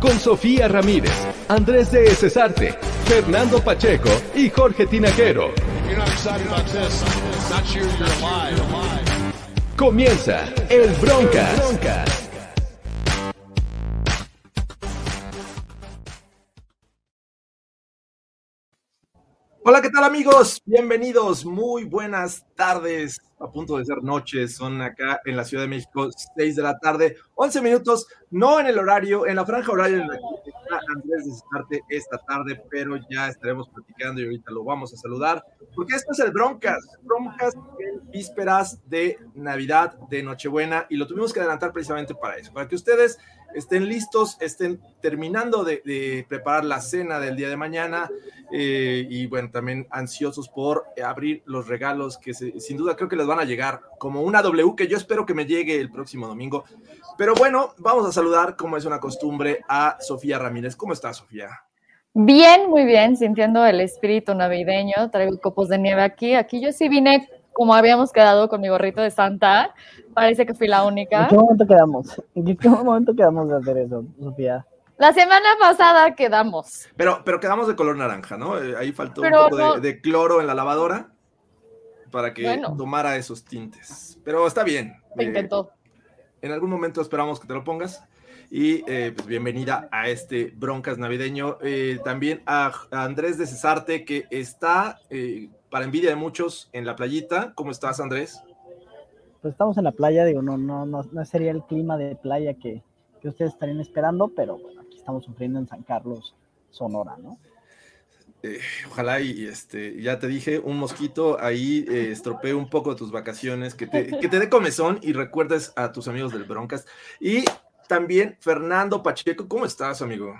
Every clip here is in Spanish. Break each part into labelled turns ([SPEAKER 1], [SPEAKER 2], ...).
[SPEAKER 1] Con Sofía Ramírez, Andrés de Cesarte, Fernando Pacheco y Jorge Tinajero. Comienza el Broncas.
[SPEAKER 2] Hola, ¿qué tal amigos? Bienvenidos, muy buenas tardes, a punto de ser noches, son acá en la Ciudad de México, 6 de la tarde, 11 minutos, no en el horario, en la franja horaria en la que está Andrés Desestarte esta tarde, pero ya estaremos platicando y ahorita lo vamos a saludar, porque esto es el Broncas, Broncas en vísperas de Navidad, de Nochebuena, y lo tuvimos que adelantar precisamente para eso, para que ustedes estén listos, estén terminando de, preparar la cena del día de mañana eh, y bueno, también ansiosos por abrir los regalos que sin duda creo que les van a llegar como una W que yo espero que me llegue el próximo domingo. Pero bueno, vamos a saludar, como es una costumbre, a Sofía Ramírez. ¿Cómo estás, Sofía?
[SPEAKER 3] Bien, muy bien, sintiendo el espíritu navideño, traigo copos de nieve aquí. Aquí yo sí vine como habíamos quedado con mi gorrito de Santa. Parece que fui la única.
[SPEAKER 4] ¿En qué momento quedamos? ¿En qué momento quedamos de hacer eso, Sofía?
[SPEAKER 3] La semana pasada quedamos.
[SPEAKER 2] Pero, pero quedamos de color naranja, ¿no? Eh, ahí faltó un poco de, cloro en la lavadora para que tomara esos tintes. Pero está bien.
[SPEAKER 3] Me intentó.
[SPEAKER 2] En algún momento esperamos que te lo pongas. Y eh, pues bienvenida a este Broncas Navideño. Eh, también a, Andrés de Cesarte, que está para envidia de muchos, en la playita. ¿Cómo estás, Andrés?
[SPEAKER 4] Pues estamos en la playa, digo, no, no, no, no sería el clima de playa que, ustedes estarían esperando, pero bueno, aquí estamos sufriendo en San Carlos, Sonora, ¿no?
[SPEAKER 2] Eh, ojalá y este, ya te dije, un mosquito ahí eh, estropee un poco tus vacaciones, que te, que te dé comezón y recuerdes a tus amigos del Broncas. Y también Fernando Pacheco, ¿cómo estás, amigo?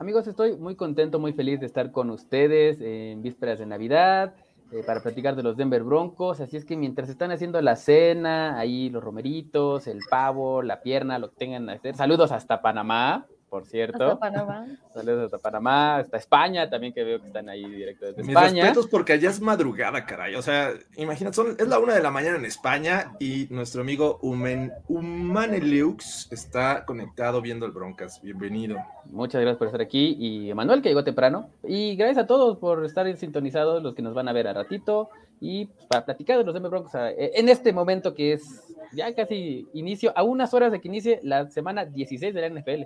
[SPEAKER 5] Amigos, estoy muy contento, muy feliz de estar con ustedes en vísperas de Navidad. Eh, para platicar de los Denver Broncos. Así es que mientras están haciendo la cena, ahí los romeritos, el pavo, la pierna, lo que tengan que hacer. Saludos hasta Panamá por cierto.
[SPEAKER 3] Hasta Panamá.
[SPEAKER 5] Saludos hasta Panamá, hasta España también, que veo que están ahí directo desde
[SPEAKER 2] Mis
[SPEAKER 5] España.
[SPEAKER 2] respetos porque allá es madrugada, caray. O sea, imagínate, es la una de la mañana en España y nuestro amigo Human, Humanelux está conectado viendo el Broncas. Bienvenido.
[SPEAKER 5] Muchas gracias por estar aquí y Emanuel que llegó temprano. Y gracias a todos por estar sintonizados, los que nos van a ver a ratito y para platicar de los Denver Broncos en este momento que es ya casi inicio, a unas horas de que inicie la semana 16 de la NFL.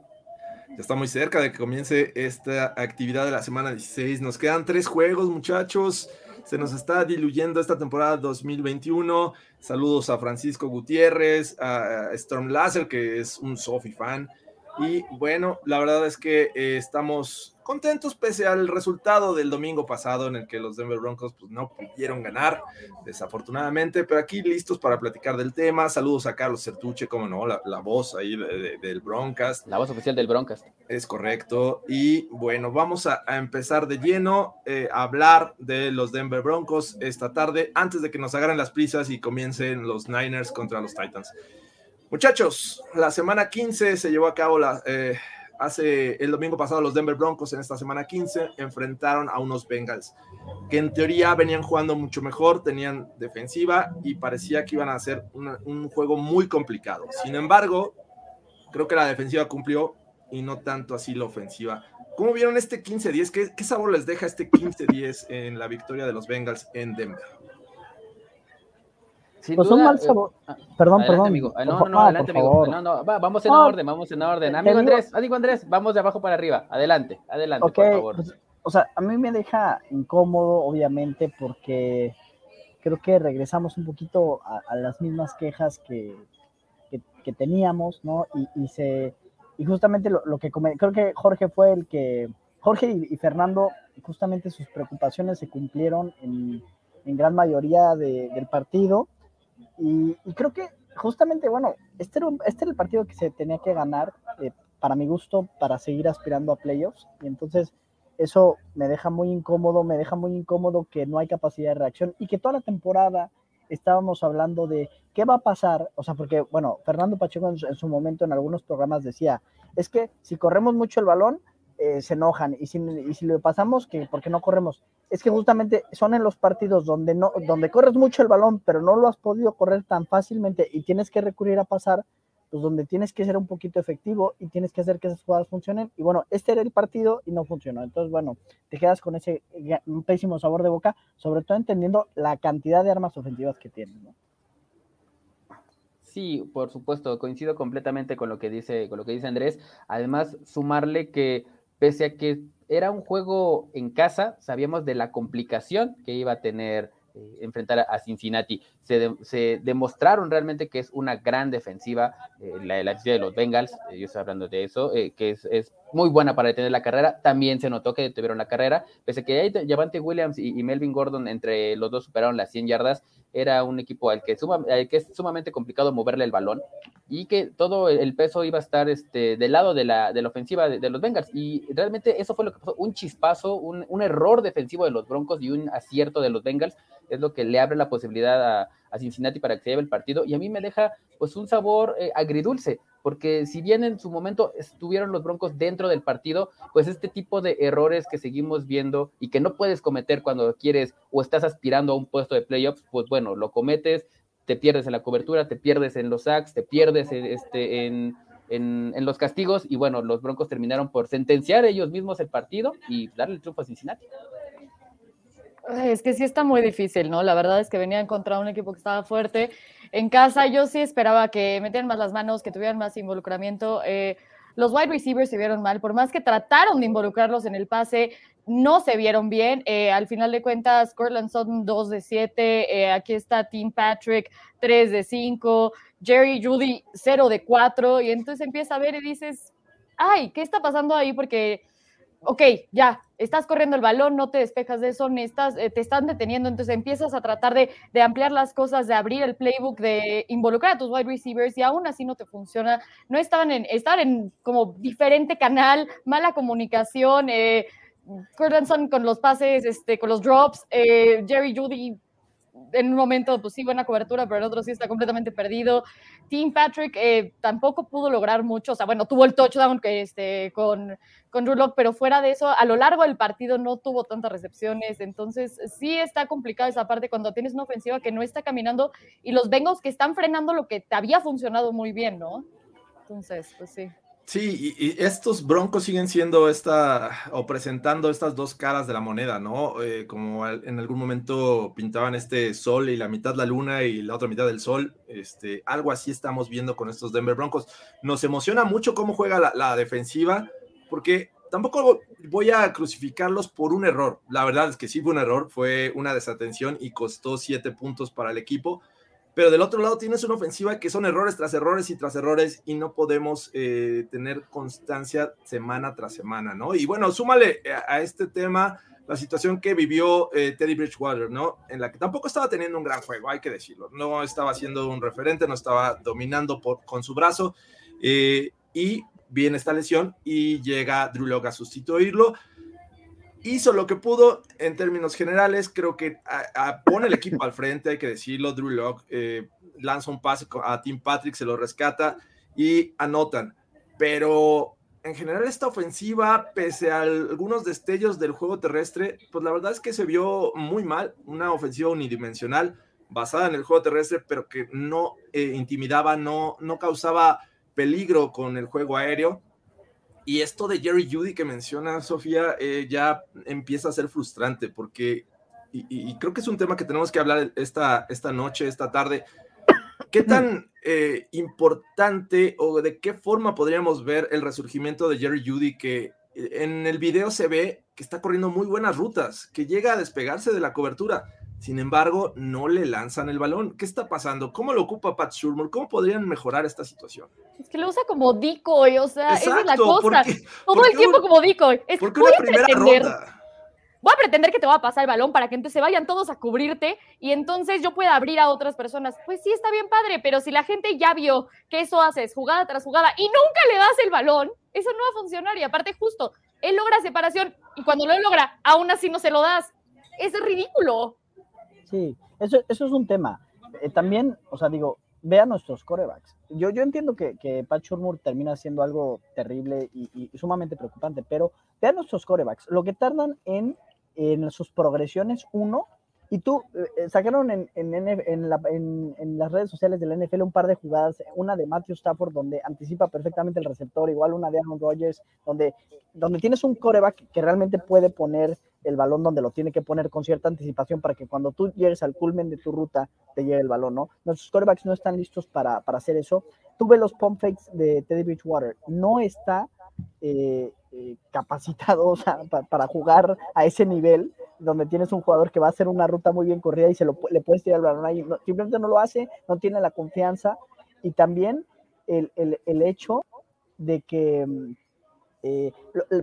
[SPEAKER 2] Ya está muy cerca de que comience esta actividad de la semana 16. Nos quedan tres juegos, muchachos. Se nos está diluyendo esta temporada 2021. Saludos a Francisco Gutiérrez, a Storm Laser, que es un Sophie fan. Y bueno, la verdad es que eh, estamos contentos pese al resultado del domingo pasado en el que los Denver Broncos pues, no pudieron ganar, desafortunadamente, pero aquí listos para platicar del tema. Saludos a Carlos Certuche, como no, la, voz ahí del Broncas.
[SPEAKER 5] La voz oficial del Broncas.
[SPEAKER 2] Es correcto. Y bueno, vamos a, empezar de lleno eh, a hablar de los Denver Broncos esta tarde, antes de que nos agarren las prisas y comiencen los Niners contra los Titans. Muchachos, la semana 15 se llevó a cabo la... Eh, hace el domingo pasado los Denver Broncos en esta semana 15 enfrentaron a unos Bengals que en teoría venían jugando mucho mejor, tenían defensiva y parecía que iban a hacer un juego muy complicado. Sin embargo, creo que la defensiva cumplió y no tanto así la ofensiva. ¿Cómo vieron este 15-10? ¿Qué, ¿Qué, sabor les deja este 15-10 en la victoria de los Bengals en Denver?
[SPEAKER 4] Sin pues duda, un mal eh, sabor.
[SPEAKER 5] Eh,
[SPEAKER 4] perdón, perdón.
[SPEAKER 5] Amigo. No, no, no, adelante, amigo. No, no, va, vamos en no, orden, vamos en orden. Amigo Andrés, amigo Andrés, vamos de abajo para arriba. Adelante, adelante, okay, por favor. Pues,
[SPEAKER 4] o sea, a mí me deja incómodo, obviamente, porque creo que regresamos un poquito a, a las mismas quejas que, que, que teníamos, ¿no? Y, y, se y justamente lo, lo que creo que Jorge fue el que Jorge y, y, Fernando justamente sus preocupaciones se cumplieron en, en gran mayoría de, del partido y, y, creo que justamente, bueno, este era, este era el partido que se tenía que ganar, eh, para mi gusto, para seguir aspirando a playoffs. Y entonces eso me deja muy incómodo, me deja muy incómodo que no hay capacidad de reacción y que toda la temporada estábamos hablando de qué va a pasar, o sea, porque, bueno, Fernando Pacheco en su, en su momento en algunos programas decía, es que si corremos mucho el balón, eh, se enojan, y si, y si lo pasamos, que ¿por qué no corremos? Es que justamente son en los partidos donde no, donde corres mucho el balón, pero no lo has podido correr tan fácilmente y tienes que recurrir a pasar, pues donde tienes que ser un poquito efectivo y tienes que hacer que esas jugadas funcionen. Y bueno, este era el partido y no funcionó. Entonces, bueno, te quedas con ese pésimo sabor de boca, sobre todo entendiendo la cantidad de armas ofensivas que tienes.
[SPEAKER 5] Sí, por supuesto, coincido completamente con lo que dice, con lo que dice Andrés. Además, sumarle que pese a que era un juego en casa, sabíamos de la complicación que iba a tener eh, enfrentar a, Cincinnati. Se, de, se, demostraron realmente que es una gran defensiva, eh, la, la de los Bengals, eh, yo estoy hablando de eso, eh, que es, es, muy buena para detener la carrera. También se notó que detuvieron la carrera, pese a que ahí Javante Williams y, y, Melvin Gordon entre los dos superaron las 100 yardas. Era un equipo al que, es sumamente complicado moverle el balón y que todo el peso iba a estar este, del lado de la, de ofensiva de, los Bengals. Y realmente eso fue lo que pasó, un chispazo, un, un, error defensivo de los Broncos y un acierto de los Bengals es lo que le abre la posibilidad a, a Cincinnati para que se lleve el partido. Y a mí me deja pues un sabor eh, agridulce, porque si bien en su momento estuvieron los Broncos dentro del partido, pues este tipo de errores que seguimos viendo y que no puedes cometer cuando quieres o estás aspirando a un puesto de playoffs, pues bueno, lo cometes, te pierdes en la cobertura, te pierdes en los sacks, te pierdes en, este, en, en, los castigos y bueno, los Broncos terminaron por sentenciar ellos mismos el partido y darle el triunfo a Cincinnati.
[SPEAKER 3] Es que sí está muy difícil, ¿no? La verdad es que venía a encontrar un equipo que estaba fuerte. En casa yo sí esperaba que metieran más las manos, que tuvieran más involucramiento. Eh, los wide receivers se vieron mal, por más que trataron de involucrarlos en el pase, no se vieron bien. Eh, al final de cuentas, Cortland Sutton 2 de 7, eh, aquí está Tim Patrick 3 de 5, Jerry Judy 0 de 4, y entonces empieza a ver y dices, ay, ¿qué está pasando ahí? Porque, ok, ya, estás corriendo el balón, no te despejas de eso, estás, eh, te están deteniendo, entonces empiezas a tratar de, de, ampliar las cosas, de abrir el playbook, de involucrar a tus wide receivers y aún así no te funciona. No estaban en, estaban en como diferente canal, mala comunicación, eh, con los pases, este, con los drops, eh, Jerry Judy en un momento, pues sí, buena cobertura, pero en otro sí está completamente perdido. Tim Patrick eh, tampoco pudo lograr mucho, o sea, bueno, tuvo el touchdown que, este, con, con Drew Lock, pero fuera de eso, a lo largo del partido no tuvo tantas recepciones, entonces sí está complicado esa parte cuando tienes una ofensiva que no está caminando y los Bengals que están frenando lo que te había funcionado muy bien, ¿no? Entonces, pues sí.
[SPEAKER 2] Sí, y, estos broncos siguen siendo esta o presentando estas dos caras de la moneda, ¿no? Eh, como en algún momento pintaban este sol y la mitad la luna y la otra mitad del sol, este, algo así estamos viendo con estos Denver Broncos. Nos emociona mucho cómo juega la, la defensiva, porque tampoco voy a crucificarlos por un error. La verdad es que sí fue un error, fue una desatención y costó siete puntos para el equipo pero del otro lado tienes una ofensiva que son errores tras errores y tras errores y no podemos eh, tener constancia semana tras semana, ¿no? Y bueno, súmale a, a este tema la situación que vivió eh, Teddy Bridgewater, ¿no? En la que tampoco estaba teniendo un gran juego, hay que decirlo. No estaba siendo un referente, no estaba dominando por, con su brazo. Eh, y viene esta lesión y llega Drew Lock a sustituirlo hizo lo que pudo en términos generales. Creo que a, a, pone el equipo al frente, hay que decirlo. Drew Locke eh, lanza un pase a Tim Patrick, se lo rescata y anotan. Pero en general, esta ofensiva, pese a algunos destellos del juego terrestre, pues la verdad es que se vio muy mal. Una ofensiva unidimensional basada en el juego terrestre, pero que no eh, intimidaba, no, no causaba peligro con el juego aéreo Y esto de Jerry Judy que menciona Sofía eh, ya empieza a ser frustrante porque, y, creo que es un tema que tenemos que hablar esta, esta noche, esta tarde. ¿Qué tan eh, importante o de qué forma podríamos ver el resurgimiento de Jerry Judy que en el video se ve que está corriendo muy buenas rutas, que llega a despegarse de la cobertura? Sin embargo, no le lanzan el balón. ¿Qué está pasando? ¿Cómo lo ocupa Pat Shurmur? ¿Cómo podrían mejorar esta situación?
[SPEAKER 3] Es que lo usa como decoy, o sea, esa es la cosa. Todo el tiempo como decoy. Es,
[SPEAKER 2] porque una primera ronda.
[SPEAKER 3] Voy a pretender que te va a pasar el balón para que entonces se vayan todos a cubrirte y entonces yo pueda abrir a otras personas. Pues sí, está bien padre, pero si la gente ya vio que eso haces jugada tras jugada y nunca le das el balón, eso no va a funcionar. Y aparte, justo, él logra separación y cuando lo logra, aún así no se lo das. Es ridículo.
[SPEAKER 4] Sí, eso, eso es un tema. Eh, también, o sea, digo, vean nuestros corebacks. Yo, yo entiendo que, que Pat Shurmur termina siendo algo terrible y, sumamente preocupante, pero vean nuestros corebacks. Lo que tardan en, en sus progresiones, uno, y tú, eh, sacaron en, en, en, las redes sociales de la NFL un par de jugadas, una de Matthew Stafford donde anticipa perfectamente el receptor, igual una de Aaron Rodgers, donde, donde tienes un coreback que realmente puede poner el balón donde lo tiene que poner con cierta anticipación para que cuando tú llegues al culmen de tu ruta te llegue el balón, ¿no? Nuestros corebacks no están listos para, para hacer eso. Tuve los pump fakes de Teddy Bridgewater, no está eh, eh, capacitado para jugar a ese nivel donde tienes un jugador que va a hacer una ruta muy bien corrida y se lo, le puedes tirar el balón ahí. simplemente no lo hace, no tiene la confianza. Y también el, el, el hecho de que, mm, eh,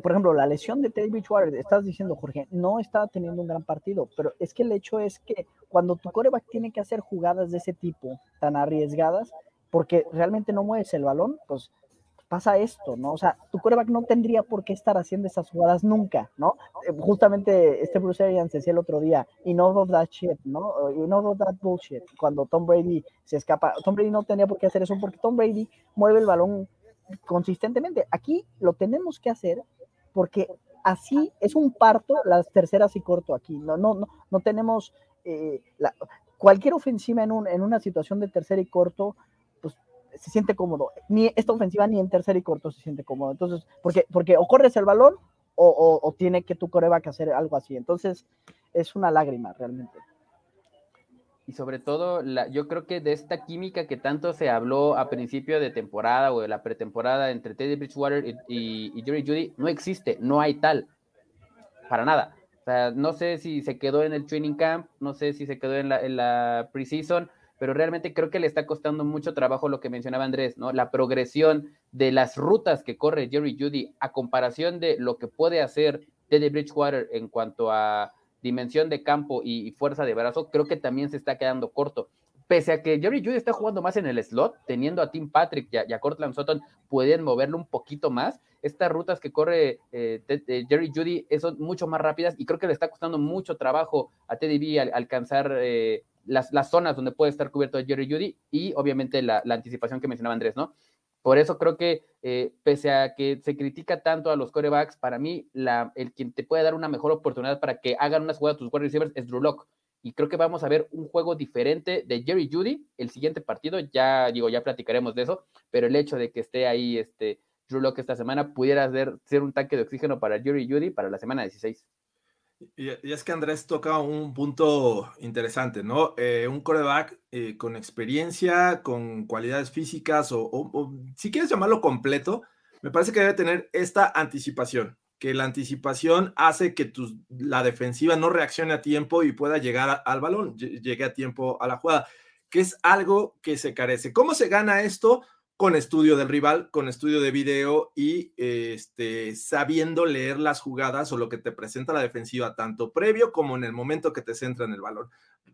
[SPEAKER 4] por ejemplo, la lesión de Teddy Bridgewater, estás diciendo, Jorge, no está teniendo un gran partido, pero es que el hecho es que cuando tu coreback tiene que hacer jugadas de ese tipo, tan arriesgadas, porque realmente no mueves el balón, pues pasa esto, ¿no? O sea, tu quarterback no tendría por qué estar haciendo esas jugadas nunca, ¿no? Eh, justamente este Bruce Arians decía el otro día, enough of that shit, ¿no? Enough of that bullshit. Cuando Tom Brady se escapa, Tom Brady no tenía por qué hacer eso porque Tom Brady mueve el balón consistentemente. Aquí lo tenemos que hacer porque así es un parto las terceras y corto aquí. No, no, no, no tenemos eh, cualquier ofensiva en, un, en una situación de tercera y corto se siente cómodo. Ni esta ofensiva ni en tercer y corto se siente cómodo. Entonces, porque, porque o corres el balón o, tiene que tu coreback hacer algo así. Entonces, es una lágrima realmente.
[SPEAKER 5] Y sobre todo, la, yo creo que de esta química que tanto se habló a principio de temporada o de la pretemporada entre Teddy Bridgewater y, y, Jerry Judy, no existe, no hay tal, para nada. O sea, no sé si se quedó en el training camp, no sé si se quedó en la, en la preseason, pero realmente creo que le está costando mucho trabajo lo que mencionaba Andrés, ¿no? La progresión de las rutas que corre Jerry Judy a comparación de lo que puede hacer Teddy Bridgewater en cuanto a dimensión de campo y, fuerza de brazo, creo que también se está quedando corto. Pese a que Jerry Judy está jugando más en el slot, teniendo a Tim Patrick y a, Cortland Sutton, pueden moverlo un poquito más. Estas rutas que corre eh, Jerry Judy son mucho más rápidas y creo que le está costando mucho trabajo a Teddy B alcanzar eh, las, zonas donde puede estar cubierto Jerry Judy y obviamente la, anticipación que mencionaba Andrés, ¿no? Por eso creo que, eh, pese a que se critica tanto a los corebacks, para mí, la, el quien te puede dar una mejor oportunidad para que hagan unas jugadas tus wide receivers es Drew Locke. Y creo que vamos a ver un juego diferente de Jerry Judy el siguiente partido. Ya digo, ya platicaremos de eso, pero el hecho de que esté ahí este, Drew Locke esta semana pudiera ser, ser un tanque de oxígeno para Jerry Judy para la semana 16.
[SPEAKER 2] Y, es que Andrés toca un punto interesante, ¿no? Eh, un coreback eh, con experiencia, con cualidades físicas o, si quieres llamarlo completo, me parece que debe tener esta anticipación, que la anticipación hace que la defensiva no reaccione a tiempo y pueda llegar al balón, llegue a tiempo a la jugada, que es algo que se carece. ¿Cómo se gana esto? Con estudio del rival, con estudio de video y este, sabiendo leer las jugadas o lo que te presenta la defensiva, tanto previo como en el momento que te centra en el balón.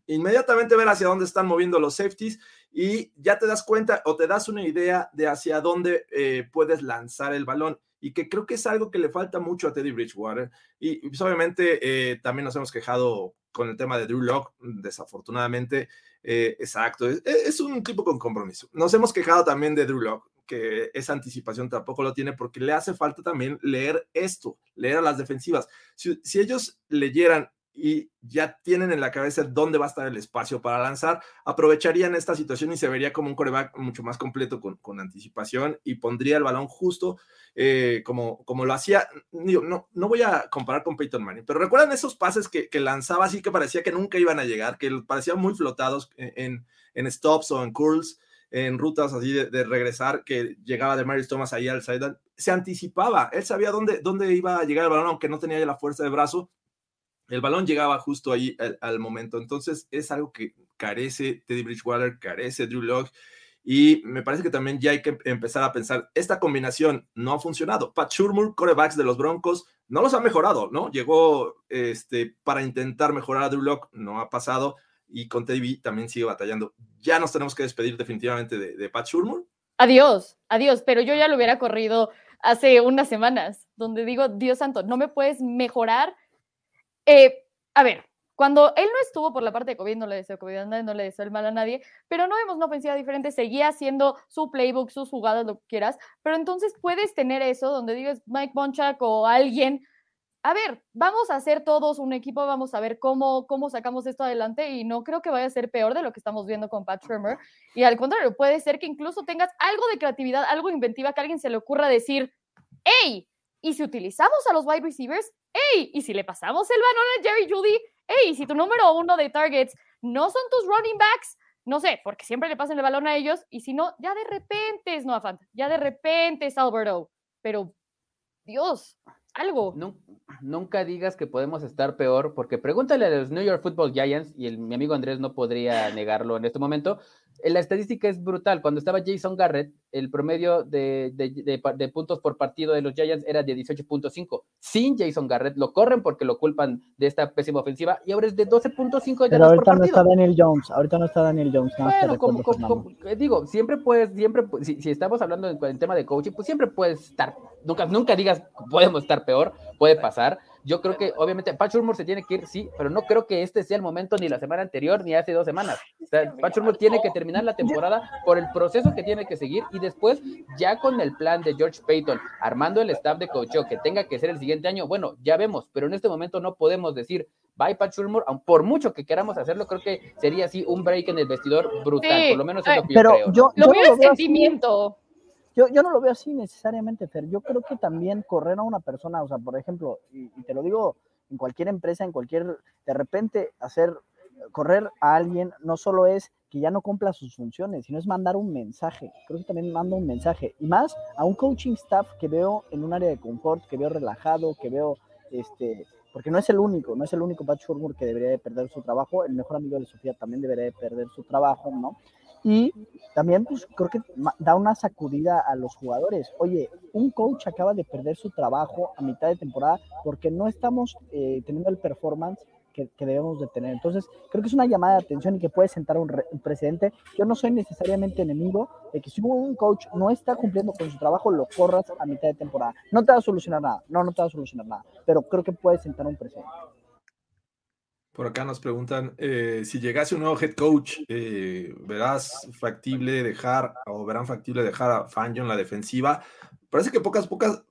[SPEAKER 2] Inmediatamente ver hacia dónde están moviendo los safeties y ya te das cuenta o te das una idea de hacia dónde eh, puedes lanzar el balón y que creo que es algo que le falta mucho a Teddy Bridgewater. Y, pues, obviamente eh, también nos hemos quejado con el tema de Drew Locke, desafortunadamente. Eh, exacto, es, un tipo con compromiso. Nos hemos quejado también de Drew Locke, que esa anticipación tampoco lo tiene porque le hace falta también leer esto, leer a las defensivas. Si, ellos leyeran y ya tienen en la cabeza dónde va a estar el espacio para lanzar, aprovecharían esta situación y se vería como un coreback mucho más completo con, con anticipación y pondría el balón justo eh, como, como lo hacía. no, no voy a comparar con Peyton Manning, pero recuerdan esos pases que, que lanzaba así que parecía que nunca iban a llegar, que parecían muy flotados en, en stops o en curls en rutas así de, regresar, que llegaba de Marius Thomas ahí al sideline, se anticipaba, él sabía dónde, dónde iba a llegar el balón, aunque no tenía la fuerza de brazo, el balón llegaba justo ahí al, momento. Entonces es algo que carece Teddy Bridgewater, carece Drew Locke. Y me parece que también ya hay que empezar a pensar, esta combinación no ha funcionado. Pat Shurmur, corebacks de los Broncos, no los ha mejorado, ¿no? Llegó este, para intentar mejorar a Drew Locke, no ha pasado. Y con Teddy también sigue batallando. Ya nos tenemos que despedir definitivamente de, de Pat Shurmur.
[SPEAKER 3] Adiós, adiós, pero yo ya lo hubiera corrido hace unas semanas, donde digo, Dios santo, no me puedes mejorar eh, a ver, cuando él no estuvo por la parte de COVID, no le deseo COVID no le deseo el mal a nadie, pero no vemos una ofensiva diferente, seguía haciendo su playbook, sus jugadas, lo que quieras, pero entonces puedes tener eso donde digas Mike Bonchak o alguien, a ver, vamos a hacer todos un equipo, vamos a ver cómo, cómo sacamos esto adelante y no creo que vaya a ser peor de lo que estamos viendo con Pat Shermer y al contrario, puede ser que incluso tengas algo de creatividad, algo inventiva, que alguien se le ocurra decir, hey, y si utilizamos a los wide receivers, hey, y si le pasamos el balón a Jerry Judy, hey, si tu número uno de targets no son tus running backs, no sé, porque siempre le pasan el balón a ellos, y si no, ya de repente es Noah Fant, ya de repente es Alberto, pero Dios, algo.
[SPEAKER 5] nunca digas que podemos estar peor, porque pregúntale a los New York Football Giants, y el, mi amigo Andrés no podría negarlo en este momento, la estadística es brutal. Cuando estaba Jason Garrett, el promedio de, de, puntos por partido de los Giants era de 18.5. Sin Jason Garrett, lo corren porque lo culpan de esta pésima ofensiva y ahora es de 12.5
[SPEAKER 4] Pero ahorita no está Daniel Jones, ahorita no está Daniel Jones.
[SPEAKER 5] bueno, como, eh, digo, siempre puedes, siempre, si, si estamos hablando en, tema de coaching, pues siempre puedes estar, nunca, nunca digas podemos estar peor, puede pasar yo creo que obviamente Pat Shurmur se tiene que ir, sí, pero no creo que este sea el momento ni la semana anterior ni hace dos semanas. O sea, Pat Shurmur tiene que terminar la temporada por el proceso que tiene que seguir y después ya con el plan de George Payton armando el staff de coach que tenga que ser el siguiente año, bueno, ya vemos, pero en este momento no podemos decir bye Pat Shurmur, por mucho que queramos hacerlo, creo que sería así un break en el vestidor brutal, por lo menos es lo que
[SPEAKER 4] yo
[SPEAKER 5] creo.
[SPEAKER 4] Yo,
[SPEAKER 3] lo veo es sentimiento.
[SPEAKER 4] Yo, yo no lo veo así necesariamente, Fer. Yo creo que también correr a una persona, o sea, por ejemplo, y, te lo digo en cualquier empresa, en cualquier, de repente hacer, correr a alguien no solo es que ya no cumpla sus funciones, sino es mandar un mensaje. Creo que también manda un mensaje. Y más a un coaching staff que veo en un área de confort, que veo relajado, que veo, este, porque no es el único, no es el único Pat que debería de perder su trabajo. El mejor amigo de Sofía también debería de perder su trabajo, ¿no? Y también, pues creo que da una sacudida a los jugadores. Oye, un coach acaba de perder su trabajo a mitad de temporada porque no estamos eh, teniendo el performance que, debemos de tener. Entonces, creo que es una llamada de atención y que puede sentar un, un, precedente. Yo no soy necesariamente enemigo de que si un coach no está cumpliendo con su trabajo, lo corras a mitad de temporada. No te va a solucionar nada, no, no te va a solucionar nada, pero creo que puede sentar un precedente.
[SPEAKER 2] Por acá nos preguntan eh, si llegase un nuevo head coach, eh, ¿verás factible dejar o verán factible dejar a Fangio en la defensiva? Parece que pocas, pocas,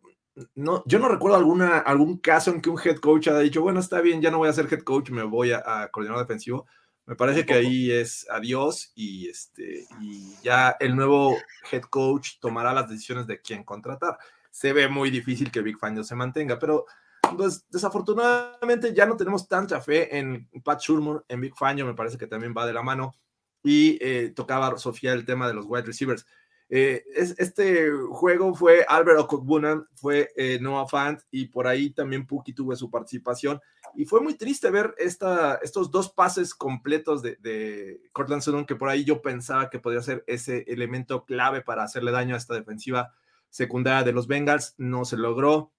[SPEAKER 2] no, yo no recuerdo alguna, algún caso en que un head coach haya dicho, bueno, está bien, ya no voy a ser head coach, me voy a, a coordinador defensivo. Me parece que ahí es adiós y, este, y ya el nuevo head coach tomará las decisiones de quién contratar. Se ve muy difícil que Big Fangio se mantenga, pero desafortunadamente ya no tenemos tanta fe en Pat Shurmur, en Big Fangio, me parece que también va de la mano. Y eh, tocaba Sofía el tema de los wide receivers. Eh, es, este juego fue Albert Okokbunan, fue eh, Noah Fant y por ahí también Puki tuvo su participación. Y fue muy triste ver esta, estos dos pases completos de, de Cortland Sutton, que por ahí yo pensaba que podría ser ese elemento clave para hacerle daño a esta defensiva secundaria de los Bengals. No se logró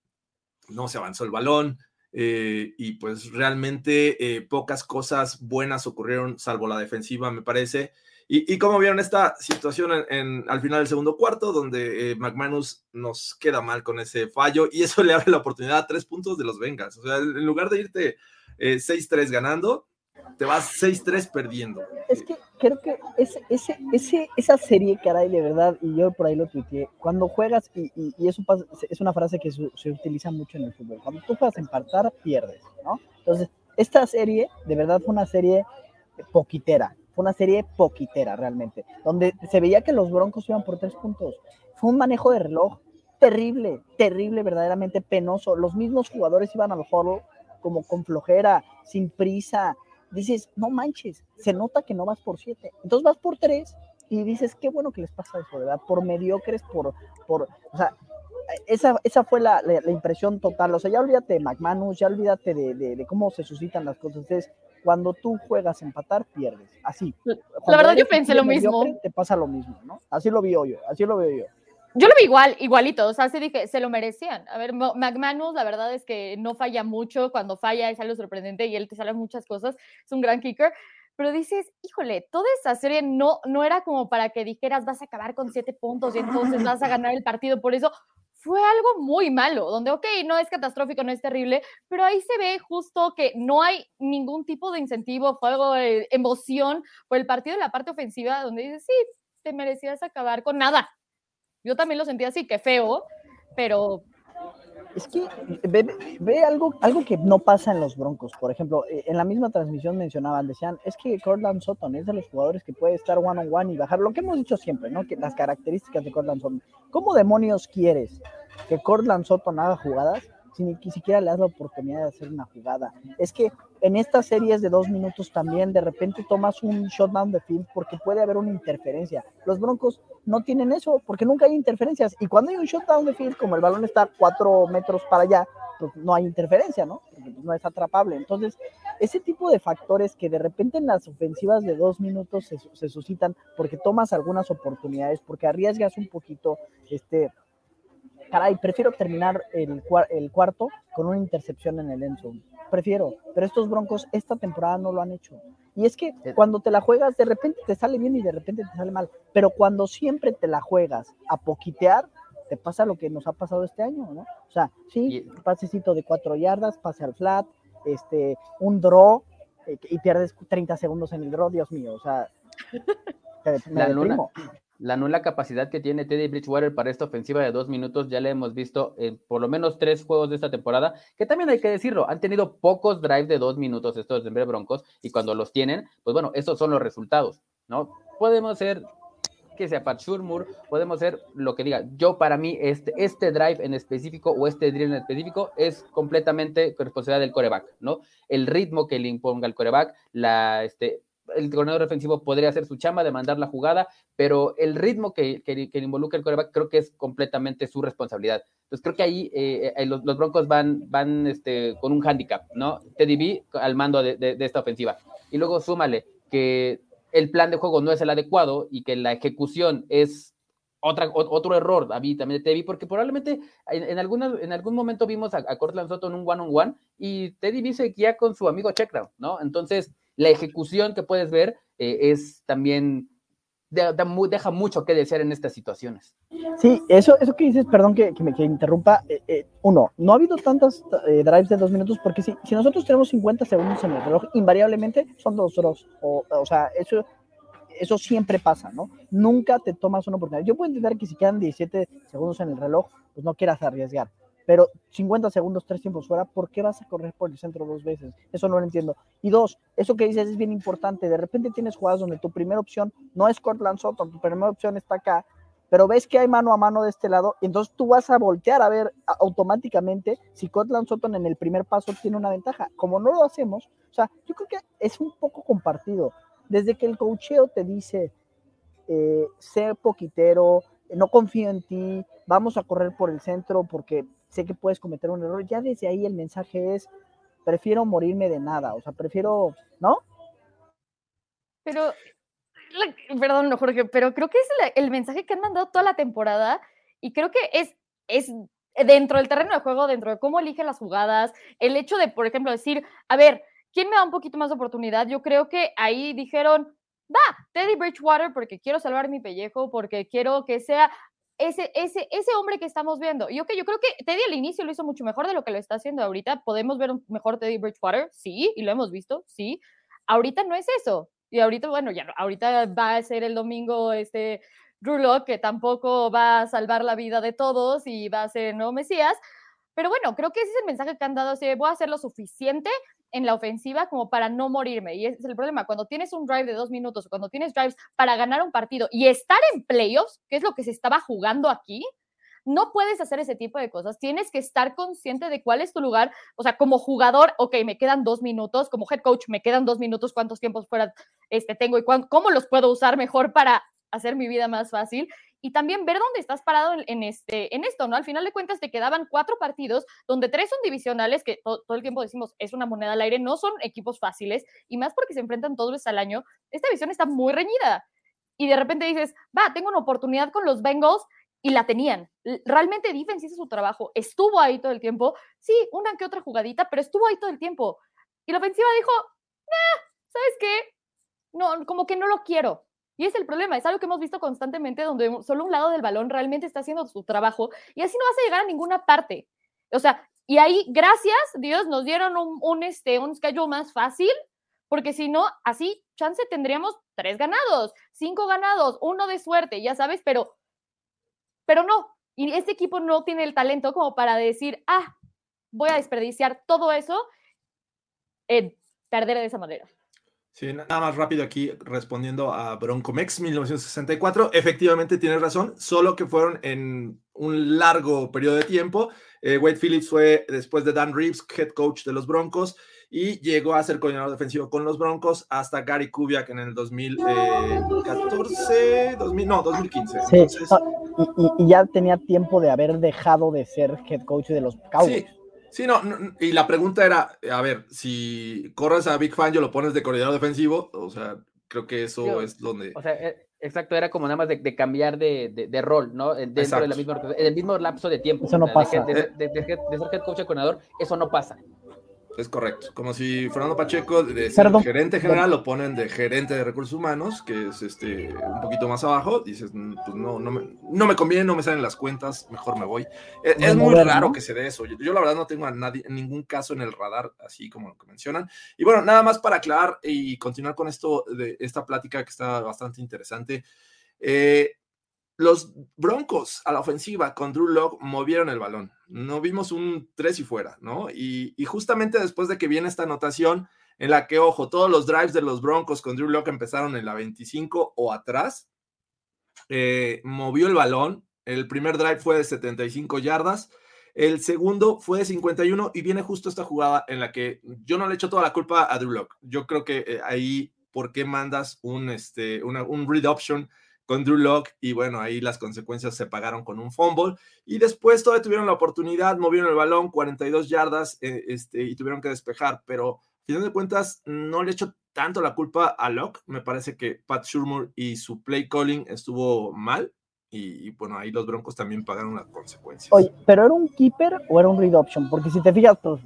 [SPEAKER 2] no se avanzó el balón eh, y pues realmente eh, pocas cosas buenas ocurrieron, salvo la defensiva, me parece. Y, y como vieron esta situación en, al final del segundo cuarto, donde eh, McManus nos queda mal con ese fallo y eso le abre la oportunidad a tres puntos de los Bengals. O sea, en lugar de irte 6-3 ganando, te vas 6-3 perdiendo.
[SPEAKER 4] Es que creo que ese, ese, ese, esa serie, caray, de verdad, y yo por ahí lo tuiteé, cuando juegas, y, y, eso es una frase que se, utiliza mucho en el fútbol, cuando tú juegas empatar, pierdes, ¿no? Entonces, esta serie, de verdad, fue una serie poquitera. Fue una serie poquitera realmente, donde se veía que los Broncos iban por tres puntos. Fue un manejo de reloj terrible, terrible, verdaderamente penoso. Los mismos jugadores iban al juego como con flojera, sin prisa. Dices, no manches, se nota que no vas por siete. Entonces vas por tres y dices, qué bueno que les pasa eso, ¿verdad? Por mediocres, por, por, o sea, esa, esa fue la, la, impresión total. O sea, ya olvídate de McManus, ya olvídate de, de, de cómo se suscitan las cosas. Entonces, cuando tú juegas empatar, pierdes. Así.
[SPEAKER 3] la verdad, yo pensé lo mismo.
[SPEAKER 4] Te pasa lo mismo, ¿no? Así lo vi yo, así lo veo yo.
[SPEAKER 3] Yo lo vi igual, igualito, o sea, sí dije, se lo merecían. A ver, McManus, la verdad es que no falla mucho, cuando falla es algo sorprendente y él te sale muchas cosas, es un gran kicker, pero dices, híjole, toda esa serie no, no era como para que dijeras, vas a acabar con siete puntos y entonces vas a ganar el partido, por eso fue algo muy malo, donde, ok, no es catastrófico, no es terrible, pero ahí se ve justo que no hay ningún tipo de incentivo, fue emoción por el partido de la parte ofensiva, donde dices, sí, te merecías acabar con nada, yo también lo sentí así, que feo, pero...
[SPEAKER 4] Es que ve, algo, algo que no pasa en los Broncos. Por ejemplo, eh, en la misma transmisión mencionaban, decían, es que Cortland Sutton es de los jugadores que puede estar one on one y bajar. Lo que hemos dicho siempre, ¿no? Que las características de Cortland Sutton. ¿Cómo demonios quieres que Cortland Sutton haga jugadas ni siquiera le das la oportunidad de hacer una jugada. Es que en estas series de dos minutos también de repente tomas un shutdown de field porque puede haber una interferencia. Los Broncos no tienen eso porque nunca hay interferencias. Y cuando hay un shutdown de field, como el balón está cuatro metros para allá, pues no hay interferencia, ¿no? no es atrapable. Entonces, ese tipo de factores que de repente en las ofensivas de dos minutos se suscitan porque tomas algunas oportunidades, porque arriesgas un poquito, este, caray, prefiero terminar el, el cuarto con una intercepción en el end Prefiero, pero estos Broncos esta temporada no lo han hecho. Y es que eh. cuando te la juegas, de repente te sale bien y de repente te sale mal. Pero cuando siempre te la juegas a poquitear, te pasa lo que nos ha pasado este año, ¿no? O sea, sí, pasecito de cuatro yardas, pase al flat, este, un draw, eh, y pierdes 30 segundos en el draw, Dios mío, o sea,
[SPEAKER 5] me la, la nula capacidad que tiene Teddy Bridgewater para esta ofensiva de dos minutos, ya le hemos visto en por lo menos tres juegos de esta temporada, que también hay que decirlo, han tenido pocos drives de dos minutos estos Denver Broncos, y cuando los tienen, pues bueno, estos son los resultados, ¿no? Podemos ser que sea Pat Shurmur, podemos ser lo que diga. Yo, para mí, este, este drive en específico o este drive en específico es completamente responsabilidad del coreback, ¿no? El ritmo que le imponga el coreback, la, este, el coordinador defensivo podría hacer su chamba de mandar la jugada, pero el ritmo que, que, involucra el coreback creo que es completamente su responsabilidad. Entonces creo que ahí eh, eh, los, Broncos van, van este, con un handicap, ¿no? Teddy B al mando de, esta ofensiva. Y luego súmale que el plan de juego no es el adecuado y que la ejecución es otra, otro error a también de Teddy, porque probablemente en, en, en algún momento vimos a, Cortland Soto en un one-on-one y Teddy B seguía con su amigo Checkdown, ¿no? Entonces la ejecución que puedes ver eh, es también deja mucho que desear en estas situaciones.
[SPEAKER 4] Sí, eso, eso que dices, perdón que, me interrumpa. Eh, eh, uno, no ha habido tantas drives de dos minutos porque si, si nosotros tenemos 50 segundos en el reloj, invariablemente son dos horas. O, o sea, eso, eso siempre pasa, ¿no? Nunca te tomas una oportunidad. Yo puedo entender que si quedan 17 segundos en el reloj, pues no quieras arriesgar pero 50 segundos, tres tiempos fuera, ¿por qué vas a correr por el centro dos veces? Eso no lo entiendo. Y dos, eso que dices es bien importante. De repente tienes jugadas donde tu primera opción no es Cortland Sutton, tu primera opción está acá, pero ves que hay mano a mano de este lado, entonces tú vas a voltear a ver automáticamente si Cortland Sutton en el primer paso tiene una ventaja. Como no lo hacemos, o sea, yo creo que es un poco compartido. Desde que el cocheo te dice, eh, ser poquitero, no confío en ti, vamos a correr por el centro porque sé que puedes cometer un error, ya desde ahí el mensaje es, prefiero morirme de nada, o sea, prefiero, ¿no?
[SPEAKER 3] Pero, perdón, Jorge, pero creo que es el, mensaje que han mandado toda la temporada y creo que es, es dentro del terreno de juego, dentro de cómo elige las jugadas, el hecho de, por ejemplo, decir, a ver, ¿quién me da un poquito más de oportunidad? Yo creo que ahí dijeron, va, Teddy Bridgewater, porque quiero salvar mi pellejo, porque quiero que sea ese, ese, ese hombre que estamos viendo. Y ok, yo creo que Teddy al inicio lo hizo mucho mejor de lo que lo está haciendo ahorita. Podemos ver un mejor Teddy Bridgewater, sí, y lo hemos visto, sí. Ahorita no es eso. Y ahorita, bueno, ya ahorita va a ser el domingo este Drew que tampoco va a salvar la vida de todos y va a ser no Mesías, Pero bueno, creo que ese es el mensaje que han dado, así, voy a hacer lo suficiente en la ofensiva como para no morirme. Y es el problema, cuando tienes un drive de dos minutos, cuando tienes drives para ganar un partido y estar en playoffs, que es lo que se estaba jugando aquí, no puedes hacer ese tipo de cosas. Tienes que estar consciente de cuál es tu lugar. O sea, como jugador, ok, me quedan dos minutos. Como head coach, me quedan dos minutos. ¿Cuántos tiempos fuera este, tengo y cómo los puedo usar mejor para hacer mi vida más fácil? Y también ver dónde estás parado en, este, en esto, ¿no? Al final de cuentas te quedaban cuatro partidos, donde tres son divisionales, que todo el tiempo decimos es una moneda al aire, no son equipos fáciles, y más porque se enfrentan todos veces al año. Esta división está muy reñida. Y de repente dices, va, tengo una oportunidad con los Bengals y la tenían. Realmente Defense hizo su trabajo, estuvo ahí todo el tiempo, sí, una que otra jugadita, pero estuvo ahí todo el tiempo. Y la ofensiva dijo, ¿sabes qué? No, como que no lo quiero. Y es el problema, es algo que hemos visto constantemente donde solo un lado del balón realmente está haciendo su trabajo y así no vas a llegar a ninguna parte. O sea, y ahí, gracias Dios, nos dieron un, este, un schedule más fácil, porque si no, así, chance tendríamos tres ganados, cinco ganados, uno de suerte, ya sabes, pero pero no, y este equipo no tiene el talento como para decir, ah, voy a desperdiciar todo eso en perder de esa manera.
[SPEAKER 2] Sí, nada más rápido aquí respondiendo a Broncomex 1964. Efectivamente tienes razón, solo que fueron en un largo periodo de tiempo. Eh, Wade Phillips fue después de Dan Reeves, head coach de los Broncos, y llegó a ser coordinador defensivo con los Broncos hasta Gary Kubiak en el 2014, 2000, no, 2015. Sí,
[SPEAKER 4] y, ya tenía tiempo de haber dejado de ser head coach de los Cowboys.
[SPEAKER 2] Sí. No, y la pregunta era, a ver, si corres a Big Fan, yo lo pones de coordinador defensivo, o sea, creo que eso es donde...
[SPEAKER 5] O sea, eh, exacto, era como nada más de, cambiar de, de, rol, ¿no? Dentro de la misma, en el mismo lapso de tiempo.
[SPEAKER 4] Eso no pasa.
[SPEAKER 5] De, ser head coach a coordinador, eso no pasa.
[SPEAKER 2] Es correcto. Como si Fernando Pacheco, de gerente general, lo ponen de gerente de recursos humanos, que es este un poquito más abajo. Dices, mm, pues no, no me, no me conviene, no me salen las cuentas, mejor me voy. E, es, muy raro que se dé eso. Yo, la verdad no tengo a nadie, ningún caso en el radar, así como lo que mencionan. Y bueno, nada más para aclarar y continuar con esto de esta plática que está bastante interesante. Eh, los Broncos a la ofensiva con Drew Locke movieron el balón. No vimos un tres y fuera, ¿no? Y, justamente después de que viene esta anotación en la que, ojo, todos los drives de los Broncos con Drew Locke empezaron en la 25 o atrás, eh, movió el balón. El primer drive fue de 75 yardas. El segundo fue de 51 y viene justo esta jugada en la que yo no le echo toda la culpa a Drew Locke. Yo creo que eh, ahí, ¿por qué mandas un, este, un read option? Con Drew Locke y bueno, ahí las consecuencias se pagaron con un fumble. Y después todavía tuvieron la oportunidad, movieron el balón 42 yardas eh, este, y tuvieron que despejar, pero a final de cuentas no le echo tanto la culpa a Locke, me parece que Pat Shurmur y su play calling estuvo mal y, bueno, ahí los Broncos también pagaron las consecuencias.
[SPEAKER 4] Oye, pero era un keeper o era un read option, porque si te fijas, pues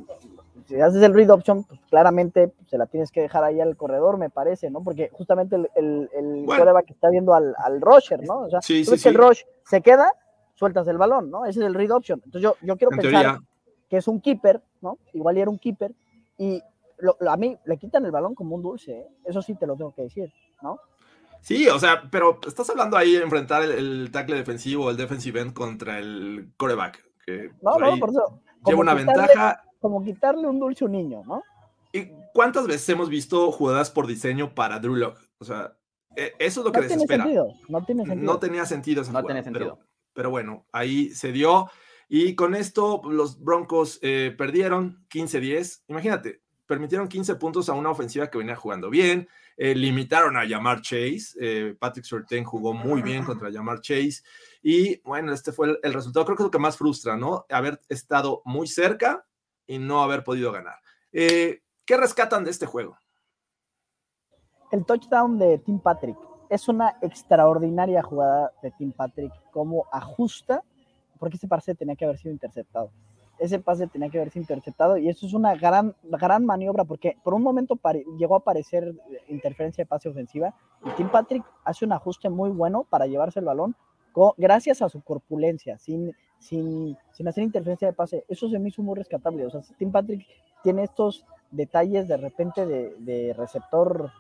[SPEAKER 4] si haces el read option, pues claramente se la tienes que dejar ahí al corredor, me parece, ¿no? Porque justamente el, el, el que está viendo al, al rusher, ¿no? O sea, sí, sí, que el rush se queda, sueltas el balón, ¿no? Ese es el read option. Entonces yo, yo quiero pensar que es un keeper, ¿no? Igual era un keeper, y a mí le quitan el balón como un dulce, ¿eh? Eso sí te lo tengo que decir, ¿no?
[SPEAKER 2] Sí, o sea, pero estás hablando ahí de enfrentar el, tackle defensivo, el defensive end contra el coreback. Que no, no, por eso. Lleva una ventaja
[SPEAKER 4] como quitarle un dulce a un niño, ¿no?
[SPEAKER 2] ¿Y cuántas veces hemos visto jugadas por diseño para Drew Lock? O sea, e, eso es lo que no desespera.
[SPEAKER 4] Tiene sentido, no tiene sentido.
[SPEAKER 2] No tenía sentido
[SPEAKER 5] esa no tenía sentido.
[SPEAKER 2] Pero, bueno, ahí se dio. Y con esto los Broncos eh, perdieron 15-10. Imagínate, permitieron 15 puntos a una ofensiva que venía jugando bien. Eh, limitaron a llamar Chase. Eh, Patrick Surtain jugó muy bien contra llamar Chase. Y bueno, este fue el, el, resultado. Creo que es lo que más frustra, ¿no? Haber estado muy cerca y no haber podido ganar. Eh, ¿Qué rescatan de este juego?
[SPEAKER 4] El touchdown de Tim Patrick. Es una extraordinaria jugada de Tim Patrick, como ajusta, porque ese pase tenía que haber sido interceptado. Ese pase tenía que haber sido interceptado y eso es una gran, gran maniobra porque por un momento llegó a aparecer interferencia de pase ofensiva y Tim Patrick hace un ajuste muy bueno para llevarse el balón gracias a su corpulencia, sin, sin, sin hacer interferencia de pase. Eso se me hizo muy rescatable. O sea, Tim Patrick tiene estos detalles de repente de, receptor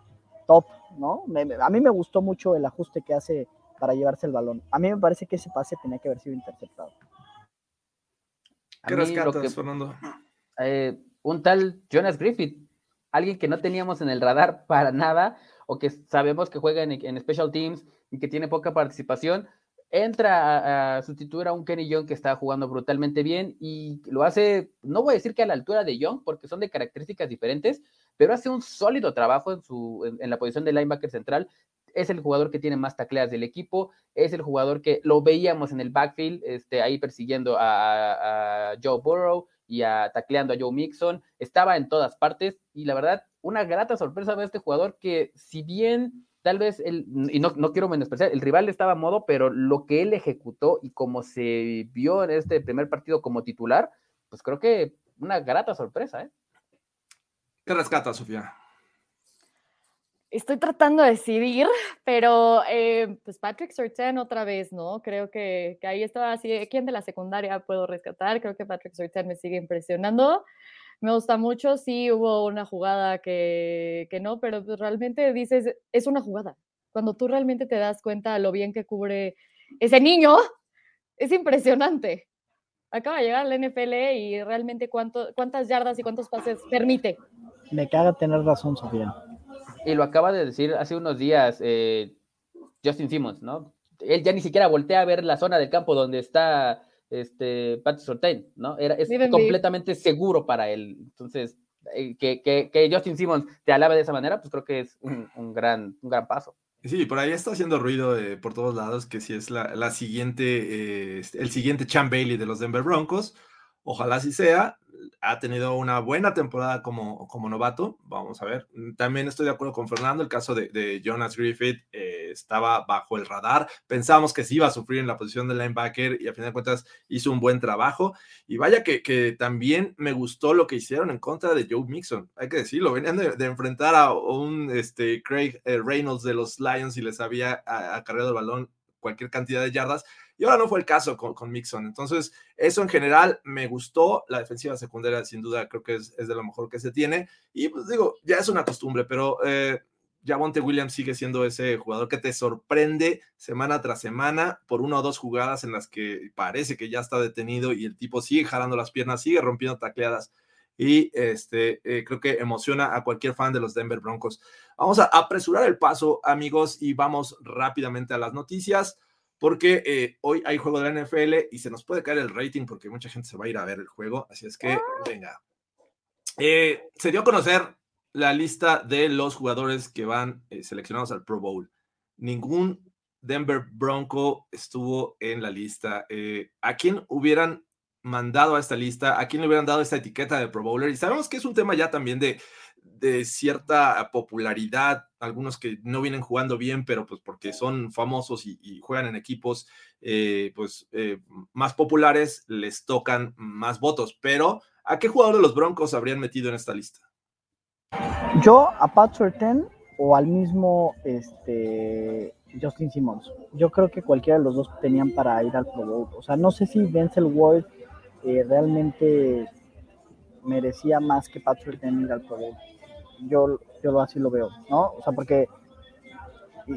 [SPEAKER 4] top, ¿no? a mí me gustó mucho el ajuste que hace para llevarse el balón. A mí me parece que ese pase tenía que haber sido interceptado.
[SPEAKER 2] ¿Qué rescatas, Fernando?
[SPEAKER 5] Eh, un tal Jonas Griffith, alguien que no teníamos en el radar para nada, o que sabemos que juega en, Special Teams y que tiene poca participación, entra a, sustituir a un Kenny Young que está jugando brutalmente bien y lo hace, no voy a decir que a la altura de Young, porque son de características diferentes, pero hace un sólido trabajo en, su, en, la posición de linebacker central. Es el jugador que tiene más tacleas del equipo, es el jugador que lo veíamos en el backfield, este, ahí persiguiendo a, a Joe Burrow y a, tacleando a Joe Mixon, estaba en todas partes y la verdad una grata sorpresa ver este jugador que si bien tal vez, el, y no, no, quiero menospreciar, el rival estaba a modo, pero lo que él ejecutó y como se vio en este primer partido como titular, pues creo que una grata sorpresa. ¿eh?
[SPEAKER 2] ¿Qué rescata, Sofía?
[SPEAKER 3] Estoy tratando de decidir, pero eh, pues Patrick Surtain otra vez, ¿no? Creo que, que, ahí estaba así, ¿quién de la secundaria puedo rescatar? Creo que Patrick Surtain me sigue impresionando me gusta mucho. Sí, hubo una jugada que, que no, pero pues, realmente dices, es una jugada. Cuando tú realmente te das cuenta lo bien que cubre ese niño, es impresionante. Acaba de llegar al NFL y realmente cuánto, cuántas yardas y cuántos pases permite.
[SPEAKER 4] Me caga tener razón, Sofía.
[SPEAKER 5] Y lo acaba de decir hace unos días eh, Justin Simmons, ¿no? Él ya ni siquiera voltea a ver la zona del campo donde está este, Patrick Surtain, ¿no? Era, es completamente seguro para él. Entonces, eh, que, que, que, Justin Simmons te alabe de esa manera, pues creo que es un, un gran, un gran paso.
[SPEAKER 2] Sí, por ahí está haciendo ruido eh, por todos lados que si es la, la siguiente, eh, el siguiente Chan Bailey de los Denver Broncos. Ojalá así sea. Ha tenido una buena temporada como, como novato. Vamos a ver. También estoy de acuerdo con Fernando. El caso de, Jonas Griffith eh, estaba bajo el radar. Pensamos que sí iba a sufrir en la posición de linebacker y a fin de cuentas hizo un buen trabajo. Y vaya que, que también me gustó lo que hicieron en contra de Joe Mixon. Hay que decirlo. Venían de, enfrentar a un este, Craig eh, Reynolds de los Lions y les había acarreado el balón cualquier cantidad de yardas y ahora no fue el caso con, Mixon. Entonces, eso en general me gustó. La defensiva secundaria, sin duda, creo que es, de lo mejor que se tiene. Y pues digo, ya es una costumbre, pero eh, Javonte Williams sigue siendo ese jugador que te sorprende semana tras semana por una o dos jugadas en las que parece que ya está detenido y el tipo sigue jalando las piernas, sigue rompiendo tacleadas y este, eh, creo que emociona a cualquier fan de los Denver Broncos. Vamos a apresurar el paso, amigos, y vamos rápidamente a las noticias porque eh, hoy hay juego de la NFL y se nos puede caer el rating porque mucha gente se va a ir a ver el juego, así es que venga. Eh, se dio a conocer la lista de los jugadores que van eh, seleccionados al Pro Bowl. Ningún Denver Bronco estuvo en la lista. ¿A quién hubieran mandado a esta lista? ¿A quién le hubieran dado esta etiqueta de Pro Bowler? Y sabemos que es un tema ya también de de cierta popularidad, algunos que no vienen jugando bien, pero pues porque son famosos y, juegan en equipos eh, pues eh, más populares, les tocan más votos. Pero, ¿a qué jugador de los Broncos habrían metido en esta lista?
[SPEAKER 4] Yo a Pat Surtain o al mismo este, Justin Simmons. Yo creo que cualquiera de los dos tenían para ir al Pro Bowl. O sea, no sé si Denzel Ward eh, realmente merecía más que Pat Surtain ir al Pro Bowl yo, yo así lo veo, ¿no? O sea, porque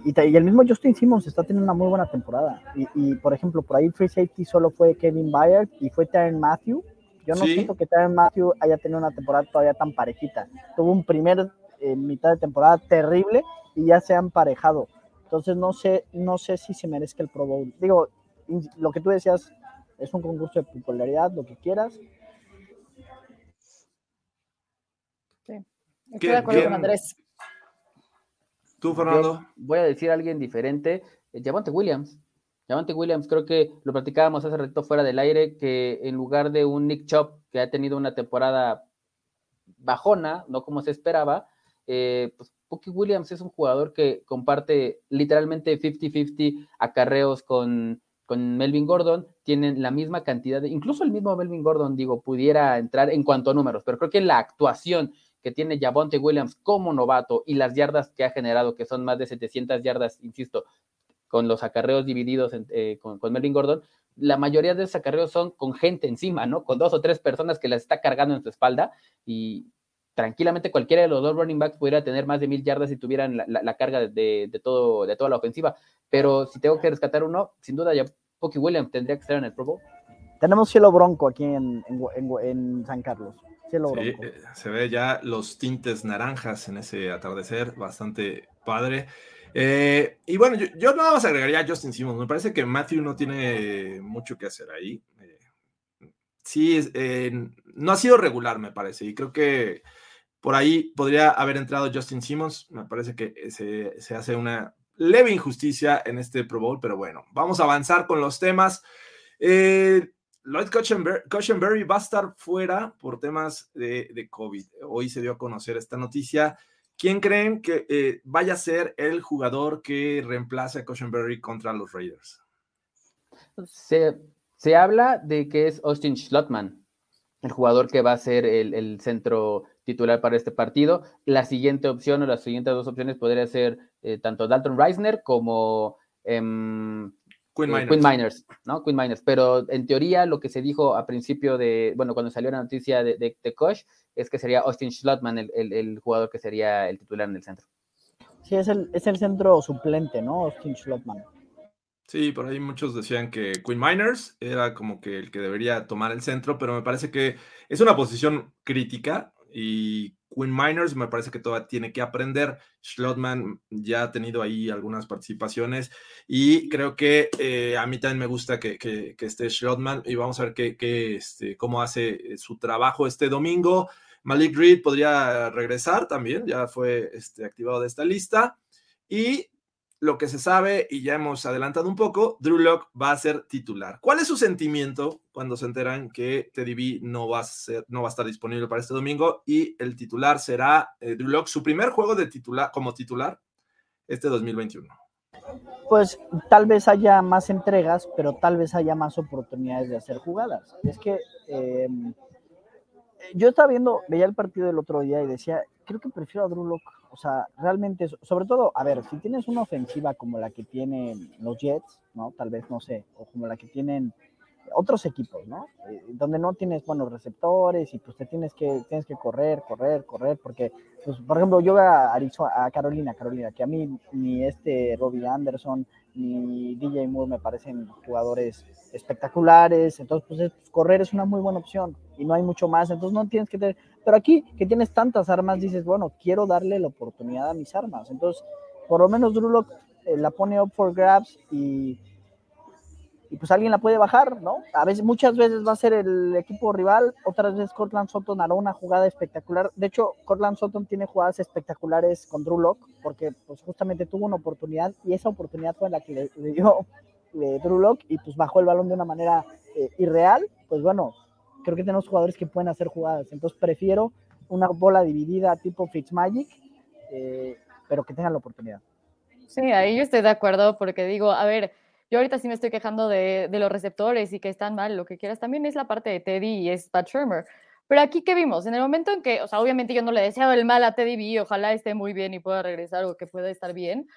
[SPEAKER 4] y, el mismo Justin Simmons está teniendo una muy buena temporada. Y, por ejemplo, por ahí free safety solo fue Kevin Byard y fue Tyron Matthew. Yo no siento que Tyron Matthew haya tenido una temporada todavía tan parejita. Tuvo un primer eh, mitad de temporada terrible y ya se han parejado. Entonces no sé, no sé si se merezca el Pro Bowl. Digo, lo que tú decías es un concurso de popularidad, lo que quieras,
[SPEAKER 3] Estoy de acuerdo con Andrés.
[SPEAKER 2] ¿Tú, Fernando?
[SPEAKER 5] voy a decir a alguien diferente. Eh, Javante Williams. Javante Williams, creo que lo platicábamos hace rato fuera del aire, que en lugar de un Nick Chop, que ha tenido una temporada bajona, no como se esperaba, eh, pues Pucky Williams es un jugador que comparte literalmente 50-50 acarreos con, con Melvin Gordon, tienen la misma cantidad de, incluso el mismo Melvin Gordon, digo, pudiera entrar en cuanto a números, pero creo que la actuación que tiene Javonte Williams como novato y las yardas que ha generado, que son más de 700 yardas, insisto, con los acarreos divididos eh, con, Melvin Gordon, la mayoría de esos acarreos son con gente encima, ¿no? Con dos o tres personas que las está cargando en su espalda y tranquilamente cualquiera de los dos running backs pudiera tener más de mil yardas si tuvieran la, carga de, todo, de toda la ofensiva. Pero si tengo que rescatar uno, sin duda ya Pokey Williams tendría que estar en el Pro Bowl.
[SPEAKER 4] tenemos cielo bronco aquí en, San Carlos. Cielo bronco.
[SPEAKER 2] Eh, se ve ya los tintes naranjas en ese atardecer, bastante padre. Eh, y bueno, yo, nada más agregaría a Justin Simmons. Me parece que Matthew no tiene mucho que hacer ahí. Eh, sí, no ha sido regular, me parece. Y creo que por ahí podría haber entrado Justin Simmons. Me parece que se, se hace una leve injusticia en este Pro Bowl, pero bueno, vamos a avanzar con los temas. Eh, Lloyd Cushenberry va a estar fuera por temas de, COVID. Hoy se dio a conocer esta noticia. ¿Quién creen que eh, vaya a ser el jugador que reemplace a Cushenberry contra los Raiders?
[SPEAKER 5] Se, se habla de que es Austin Schlottman, el jugador que va a ser el, el centro titular para este partido. La siguiente opción o las siguientes dos opciones podría ser eh, tanto Dalton Reisner como em, eh, Quinn, Miners. ¿no? Quinn Miners. Pero en teoría lo que se dijo a principio de, bueno, cuando salió la noticia de, de, Koch, es que sería Austin Schlottman el, el, jugador que sería el titular en el centro.
[SPEAKER 4] Sí, es el, es el centro suplente, ¿no? Austin Schlottman.
[SPEAKER 2] Sí, por ahí muchos decían que Quinn Miners era como que el que debería tomar el centro, pero me parece que es una posición crítica y Quinn Miners me parece que todavía tiene que aprender. Schlotman ya ha tenido ahí algunas participaciones y creo que eh, a mí también me gusta que, que, esté Schlotman y vamos a ver qué, este, cómo hace su trabajo este domingo. Malik Reed podría regresar también, ya fue este, activado de esta lista. Y lo que se sabe, y ya hemos adelantado un poco, Drew Locke va a ser titular. ¿Cuál es su sentimiento cuando se enteran que Teddy B no va a, ser, no va a estar disponible para este domingo y el titular será eh, Drew Locke, su primer juego de titular, como titular este 2021?
[SPEAKER 4] Pues tal vez haya más entregas, pero tal vez haya más oportunidades de hacer jugadas. Es que em, yo estaba viendo, veía el partido del otro día y decía, creo que prefiero a Drew Locke o sea, realmente, sobre todo, a ver, si tienes una ofensiva como la que tienen los Jets, ¿no? Tal vez, no sé, o como la que tienen otros equipos, ¿no? Eh, donde no tienes buenos receptores y pues te tienes que, tienes que correr, correr, correr, porque, pues, por ejemplo, yo a, a Carolina, Carolina, que a mí ni este Robbie Anderson ni DJ Moore me parecen jugadores espectaculares, entonces, pues, correr es una muy buena opción y no hay mucho más, entonces no tienes que tener, pero aquí que tienes tantas armas, dices, bueno, quiero darle la oportunidad a mis armas, entonces, por lo menos Drew eh, la pone up for grabs y y pues alguien la puede bajar, ¿no? A veces, muchas veces va a ser el equipo rival, otras veces Cortland Sutton hará una jugada espectacular. De hecho, Cortland Sutton tiene jugadas espectaculares con Drew Lock, porque pues justamente tuvo una oportunidad y esa oportunidad fue la que le, dio eh, Drew Lock y pues bajó el balón de una manera eh, irreal. Pues bueno, creo que tenemos jugadores que pueden hacer jugadas, entonces prefiero una bola dividida tipo Fitzmagic, eh, pero que tengan la oportunidad.
[SPEAKER 3] Sí, ahí yo estoy de acuerdo porque digo, a ver, yo ahorita sí me estoy quejando de, los receptores y que están mal, lo que quieras. También es la parte de Teddy y es Pat Shermer. Pero aquí, ¿qué vimos? En el momento en que, o sea, obviamente yo no le deseo el mal a Teddy B, ojalá esté muy bien y pueda regresar o que pueda estar bien.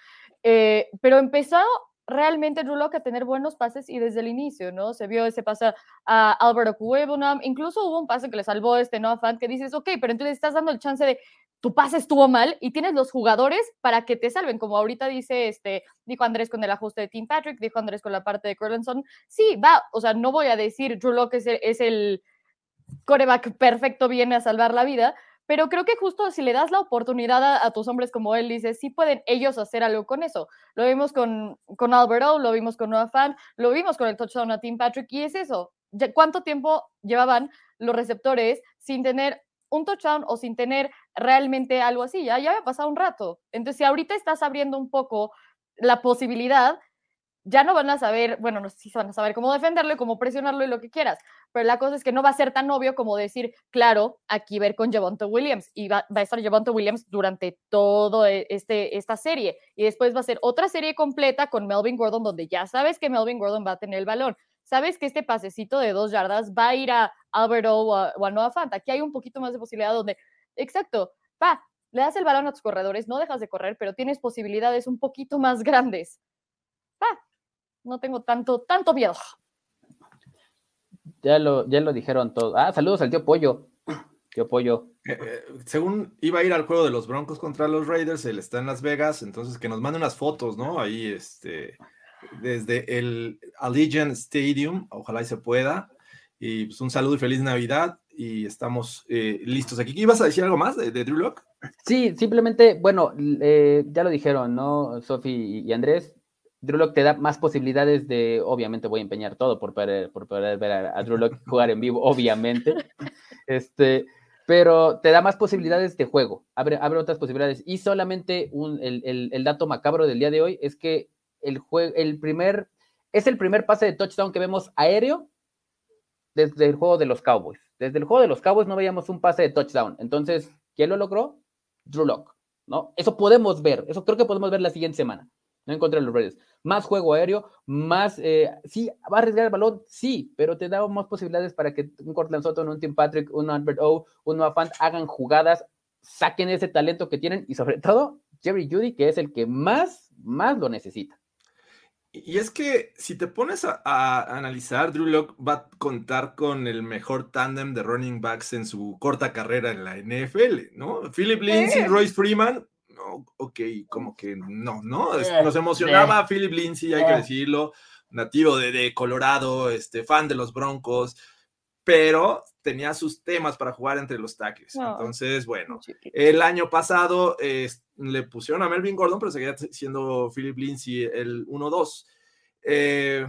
[SPEAKER 3] Eh, pero empezó realmente Drew Locke a tener buenos pases y desde el inicio, ¿no? Se vio ese pase a Alberto Cuevonam, incluso hubo un pase que le salvó este Noah Fant que dices, ok, pero entonces estás dando el chance de tu pase estuvo mal y tienes los jugadores para que te salven, como ahorita dice, este, dijo Andrés con el ajuste de Tim Patrick, dijo Andrés con la parte de Curlinson, sí, va, o sea, no voy a decir Drew Locke es el, es el coreback perfecto, viene a salvar la vida, pero creo que justo si le das la oportunidad a, tus hombres como él, dice, sí pueden ellos hacer algo con eso. Lo vimos con, con Alberto, lo vimos con Noah Fan, lo vimos con el touchdown a Tim Patrick, y es eso. ¿Cuánto tiempo llevaban los receptores sin tener un touchdown o sin tener realmente algo así. Ya, ya había pasado un rato. Entonces, si ahorita estás abriendo un poco la posibilidad, ya no van a saber, bueno, no sé si van a saber cómo defenderlo y cómo presionarlo y lo que quieras, pero la cosa es que no va a ser tan obvio como decir, claro, aquí ver con Javonte Williams y va, a estar Javonte Williams durante todo e, este, esta serie y después va a ser otra serie completa con Melvin Gordon donde ya sabes que Melvin Gordon va a tener el balón sabes que este pasecito de dos yardas va a ir a Alberto o a, Noah Fant. Aquí hay un poquito más de posibilidad donde, exacto, va, le das el balón a tus corredores, no dejas de correr, pero tienes posibilidades un poquito más grandes. Va, no tengo tanto, tanto miedo.
[SPEAKER 5] Ya lo, ya lo dijeron todos. Ah, saludos al tío Pollo. Tío Pollo.
[SPEAKER 2] Eh, eh, según iba a ir al juego de los Broncos contra los Raiders, él está en Las Vegas, entonces que nos mande unas fotos, ¿no? Ahí, este, desde el Allegiant Stadium, ojalá y se pueda. Y pues un saludo y feliz Navidad y estamos eh, listos aquí. ¿Ibas a decir algo más de, Drew Lock?
[SPEAKER 5] Sí, simplemente, bueno, eh, ya lo dijeron, ¿no? Sofi y Andrés, Drew Lock te da más posibilidades de, obviamente voy a empeñar todo por poder, por poder ver a, Drew Lock jugar en vivo, obviamente, este, pero te da más posibilidades de juego, abre, abre otras posibilidades. Y solamente un, el, el, el, dato macabro del día de hoy es que el, el primer, es el primer pase de touchdown que vemos aéreo desde el juego de los Cowboys. Desde el juego de los Cowboys no veíamos un pase de touchdown. Entonces, ¿quién lo logró? Drew Lock, ¿no? Eso podemos ver, eso creo que podemos ver la siguiente semana. No encontré los Raiders. Más juego aéreo, más. Eh, sí, va a arriesgar el balón, sí, pero te da más posibilidades para que un Cortland Sutton, un Tim Patrick, un Albert O, un Noah Fant hagan jugadas, saquen ese talento que tienen y sobre todo Jerry Judy, que es el que más, más lo necesita.
[SPEAKER 2] Y es que si te pones a, analizar, Drew Locke va a contar con el mejor tándem de running backs en su corta carrera en la NFL, ¿no? Philip Lindsay, y Royce Freeman, no, ok, como que no, ¿no? Eh, nos emocionaba Philip Lindsay, hay que eh. decirlo, nativo de, de, Colorado, este, fan de los Broncos, pero tenía sus temas para jugar entre los tackles. Entonces, bueno, el año pasado le pusieron a Melvin Gordon, pero seguía siendo Philip Lindsay el 1-2. Eh,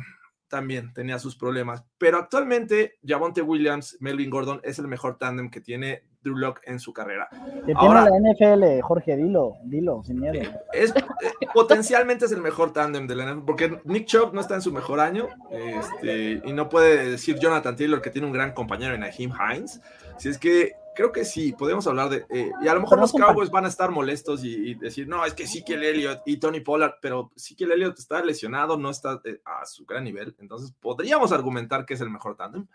[SPEAKER 2] también tenía sus problemas. Pero actualmente, Javonte Williams, Melvin Gordon es el mejor tándem que tiene Drew Lock en su carrera.
[SPEAKER 4] Que Ahora, tiene la NFL, Jorge, dilo, dilo, sin miedo.
[SPEAKER 2] Es, eh, potencialmente es el mejor tándem de la NFL, porque Nick Chubb no está en su mejor año, este, y no puede decir Jonathan Taylor que tiene un gran compañero en Ahim Hines. Si es que creo que sí, podemos hablar de. Eh, y a lo mejor los Cowboys van a estar molestos y, decir, no, es que sí que el Elliott y Tony Pollard, pero sí que el Elliott está lesionado, no está eh, a su gran nivel. Entonces podríamos argumentar que es el mejor tándem.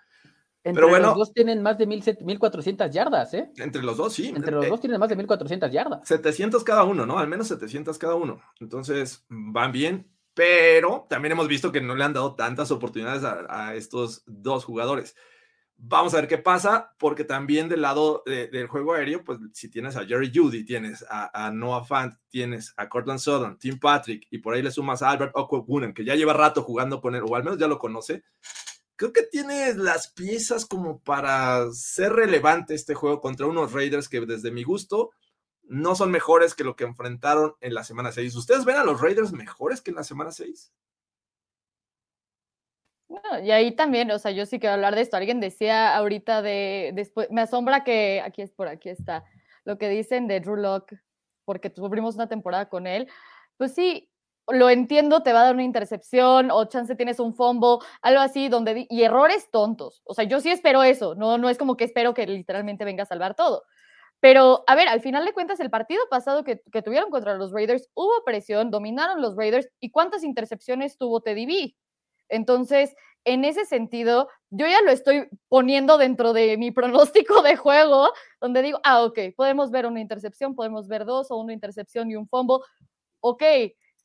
[SPEAKER 5] Entre Pero bueno, los dos tienen más de 1400 yardas, ¿eh?
[SPEAKER 2] Entre los dos, sí.
[SPEAKER 5] Entre los
[SPEAKER 2] eh,
[SPEAKER 5] dos tienen más de 1400 yardas.
[SPEAKER 2] 700 cada uno, ¿no? Al menos 700 cada uno. Entonces, van bien, pero también hemos visto que no le han dado tantas oportunidades a, estos dos jugadores. Vamos a ver qué pasa, porque también del lado del juego aéreo, pues si tienes a Jerry Judy, tienes a, Noah Fant, tienes a Cortland Sutton, Tim Patrick, y por ahí le sumas a Albert Okwuegbunam, que ya lleva rato jugando con él, o al menos ya lo conoce, creo que tiene las piezas como para ser relevante este juego contra unos Raiders que desde mi gusto no son mejores que lo que enfrentaron en la semana 6. ¿Ustedes ven a los Raiders mejores que en la semana 6?
[SPEAKER 3] Y ahí también, o sea, yo sí quiero hablar de esto. Alguien decía ahorita de, después, me asombra que, aquí es por aquí está, lo que dicen de Drew Locke, porque tuvimos una temporada con él. Pues sí, lo entiendo, te va a dar una intercepción o chance tienes un fumble, algo así, donde y errores tontos. O sea, yo sí espero eso, no, no es como que espero que literalmente venga a salvar todo. Pero, a ver, al final de cuentas, el partido pasado que, que tuvieron contra los Raiders, hubo presión, dominaron los Raiders y cuántas intercepciones tuvo Teddy Entonces, en ese sentido, yo ya lo estoy poniendo dentro de mi pronóstico de juego, donde digo, ah, ok, podemos ver una intercepción, podemos ver dos o una intercepción y un fumble. Ok,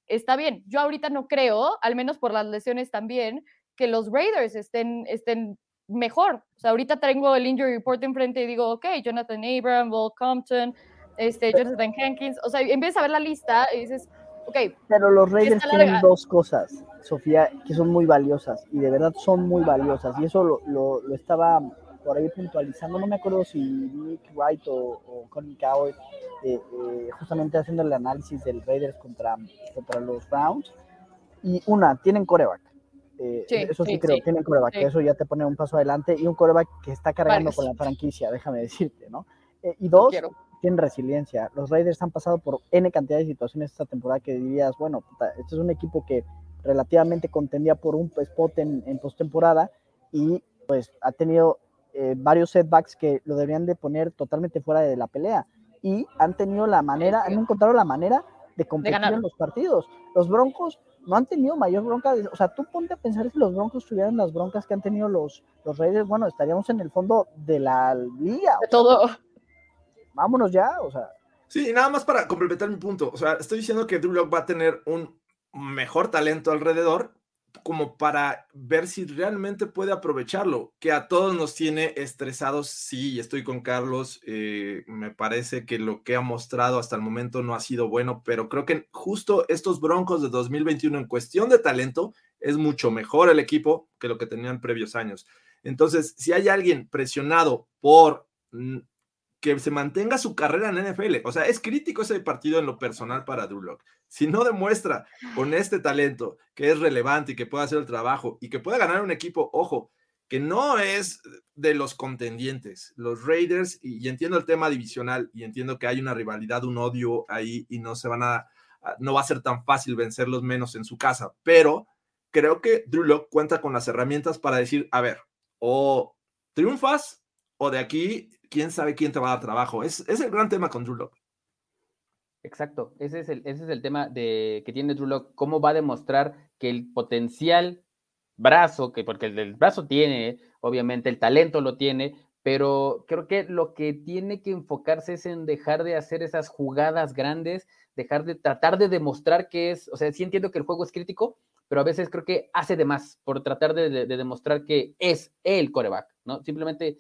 [SPEAKER 3] está bien. Yo ahorita no creo, al menos por las lesiones también, que los Raiders estén, estén mejor. O sea, ahorita tengo el injury report enfrente y digo, ok, Jonathan Abram, Walt Compton, este, Jonathan Hankins. O sea, empiezas a ver la lista y dices, ok.
[SPEAKER 4] Pero los Raiders tienen dos cosas, Sofía, que son muy valiosas y de verdad son muy valiosas. Y eso lo, lo, lo estaba por ahí puntualizando, no me acuerdo si Nick Wright o, o Connie Coward, eh, eh, justamente haciendo el análisis del Raiders contra, contra los Browns. Y una, tienen coreback. Eh, eso sí, creo, tienen coreback, eso ya te pone un paso adelante y un coreback que está cargando con la franquicia, déjame decirte, ¿no? y dos, tienen resiliencia. Los Raiders han pasado por N cantidad de situaciones esta temporada que dirías, bueno, este es un equipo que relativamente contendía por un spot en, en postemporada y pues ha tenido eh, varios setbacks que lo deberían de poner totalmente fuera de la pelea. Y han tenido la manera, han encontrado la manera de competir en los partidos. Los Broncos no han tenido mayor bronca. O sea, tú ponte a pensar si los Broncos tuvieran las broncas que han tenido los, los Raiders, bueno, estaríamos en el fondo de la liga.
[SPEAKER 3] De todo.
[SPEAKER 4] Vámonos ya, o sea.
[SPEAKER 2] Sí, nada más para complementar mi punto. O sea, estoy diciendo que Drew Lock va a tener un mejor talento alrededor, como para ver si realmente puede aprovecharlo, que a todos nos tiene estresados, sí, estoy con Carlos, eh, me parece que lo que ha mostrado hasta el momento no ha sido bueno, pero creo que justo estos Broncos de 2021 en cuestión de talento es mucho mejor el equipo que lo que tenían previos años. Entonces, si hay alguien presionado por que se mantenga su carrera en NFL, o sea, es crítico ese partido en lo personal para Drew Lock. Si no demuestra con este talento que es relevante y que puede hacer el trabajo y que puede ganar un equipo, ojo, que no es de los contendientes, los Raiders, y, entiendo el tema divisional y entiendo que hay una rivalidad, un odio ahí y no se van a, no va a ser tan fácil vencerlos menos en su casa, pero creo que Drew Lock cuenta con las herramientas para decir, a ver, o triunfas o de aquí, quién sabe quién te va a dar trabajo. Es, es el gran tema con Drew Lock.
[SPEAKER 5] Exacto, ese es el, ese es el tema de, que tiene Drew Lock, cómo va a demostrar que el potencial brazo, que porque el, brazo tiene, obviamente el talento lo tiene, pero creo que lo que tiene que enfocarse es en dejar de hacer esas jugadas grandes, dejar de tratar de demostrar que es, o sea, sí entiendo que el juego es crítico, pero a veces creo que hace de más por tratar de, demostrar que es el coreback, ¿no? Simplemente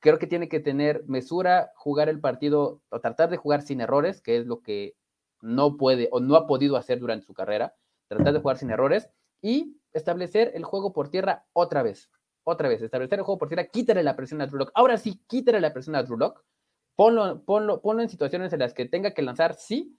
[SPEAKER 5] creo que tiene que tener mesura, jugar el partido o tratar de jugar sin errores, que es lo que no puede o no ha podido hacer durante su carrera, tratar de jugar sin errores y establecer el juego por tierra otra vez. Otra vez, establecer el juego por tierra, quítale la presión a Drew Lock. Ahora sí, quítale la presión a Drew Lock. Ponlo, ponlo, ponlo en situaciones en las que tenga que lanzar, sí,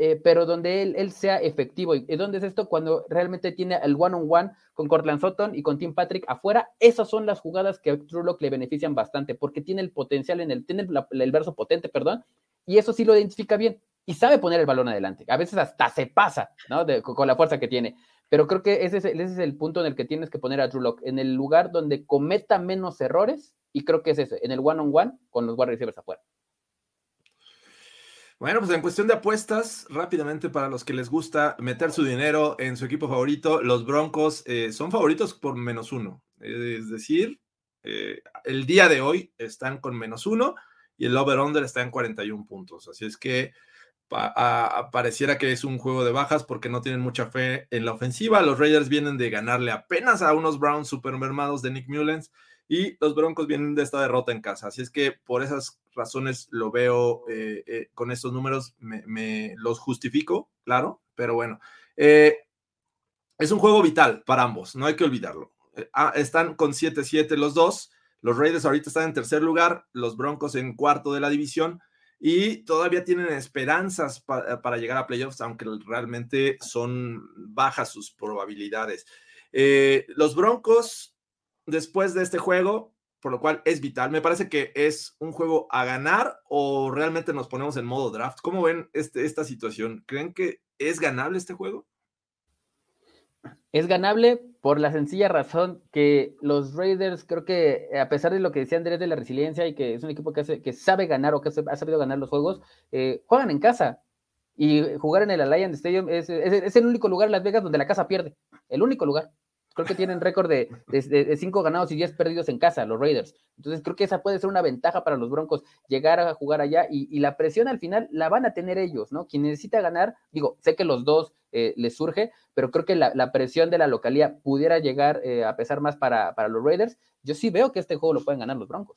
[SPEAKER 5] eh, pero donde él, él, sea efectivo. ¿Y dónde es esto? Cuando realmente tiene el one-on-one con Cortland Sutton y con Tim Patrick afuera. Esas son las jugadas que a Drew Lock le benefician bastante, porque tiene el potencial en el, tiene el, verso potente, perdón, y eso sí lo identifica bien y sabe poner el balón adelante. A veces hasta se pasa, ¿no? con la fuerza que tiene. Pero creo que ese es, ese es el punto en el que tienes que poner a Drew Lock, en el lugar donde cometa menos errores, y creo que es ese, en el one-on-one con los wide receivers afuera.
[SPEAKER 2] Bueno, pues en cuestión de apuestas, rápidamente para los que les gusta meter su dinero en su equipo favorito, los Broncos eh, son favoritos por menos uno. Es decir, eh, el día de hoy están con menos uno y el over-under está en 41 puntos. Así es que pareciera que es un juego de bajas porque no tienen mucha fe en la ofensiva. Los Raiders vienen de ganarle apenas a unos Browns supermermados de Nick Mullens y los Broncos vienen de esta derrota en casa. Así es que por esas razones lo veo eh, eh, con estos números, me, los justifico, claro, pero bueno. Eh, es un juego vital para ambos, no hay que olvidarlo. Ah, están con 7-7 los dos. Los Raiders ahorita están en tercer lugar, los Broncos en cuarto de la división y todavía tienen esperanzas para llegar a playoffs, aunque realmente son bajas sus probabilidades. Los Broncos, después de este juego, por lo cual es vital, me parece que es un juego a ganar o realmente nos ponemos en modo draft. ¿Cómo ven este, esta situación? ¿Creen que es ganable este juego?
[SPEAKER 5] Es ganable por la sencilla razón que los Raiders, creo que a pesar de lo que decía Andrés de la resiliencia y que es un equipo que, sabe ganar o que ha sabido ganar los juegos, eh, juegan en casa. Y jugar en el Allianz Stadium es, el único lugar en Las Vegas donde la casa pierde. El único lugar. Creo que tienen récord de, de, cinco ganados y diez perdidos en casa, los Raiders. Entonces creo que esa puede ser una ventaja para los Broncos, llegar a jugar allá y, la presión al final la van a tener ellos, ¿no? Quien necesita ganar, digo, sé que los dos eh, les surge, pero creo que la, presión de la localía pudiera llegar eh, a pesar más para, para los Raiders. Yo sí veo que este juego lo pueden ganar los Broncos.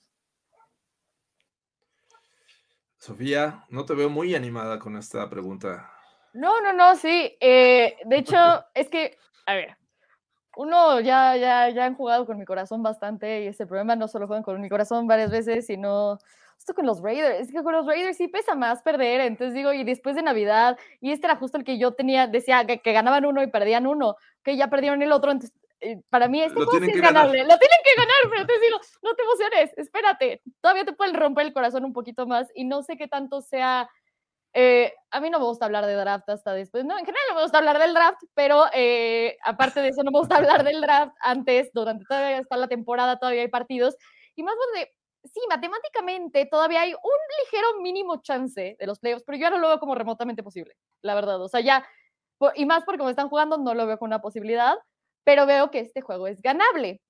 [SPEAKER 2] Sofía, no te veo muy animada con esta pregunta.
[SPEAKER 3] No, no, no, sí. Eh, de hecho, es que, a ver, uno ya, ya, ya han jugado con mi corazón bastante y ese problema no solo juegan con mi corazón varias veces, sino esto con los Raiders, es que con los Raiders sí pesa más perder, entonces digo, y después de Navidad, y este era justo el que yo tenía, decía que, ganaban uno y perdían uno, que ya perdieron el otro, entonces eh, para mí este juego es ganable, lo tienen que ganar, pero entonces digo, no te emociones, espérate, todavía te pueden romper el corazón un poquito más y no sé qué tanto sea eh, a mí no me gusta hablar de draft hasta después. No, en general no me gusta hablar del draft, pero eh, aparte de eso, no me gusta hablar del draft antes, durante todavía está la temporada, todavía hay partidos. Y más donde, sí, matemáticamente todavía hay un ligero mínimo chance de los playoffs, pero yo no lo veo como remotamente posible, la verdad. O sea, ya, y más porque como están jugando, no lo veo con una posibilidad, pero veo que este juego es ganable.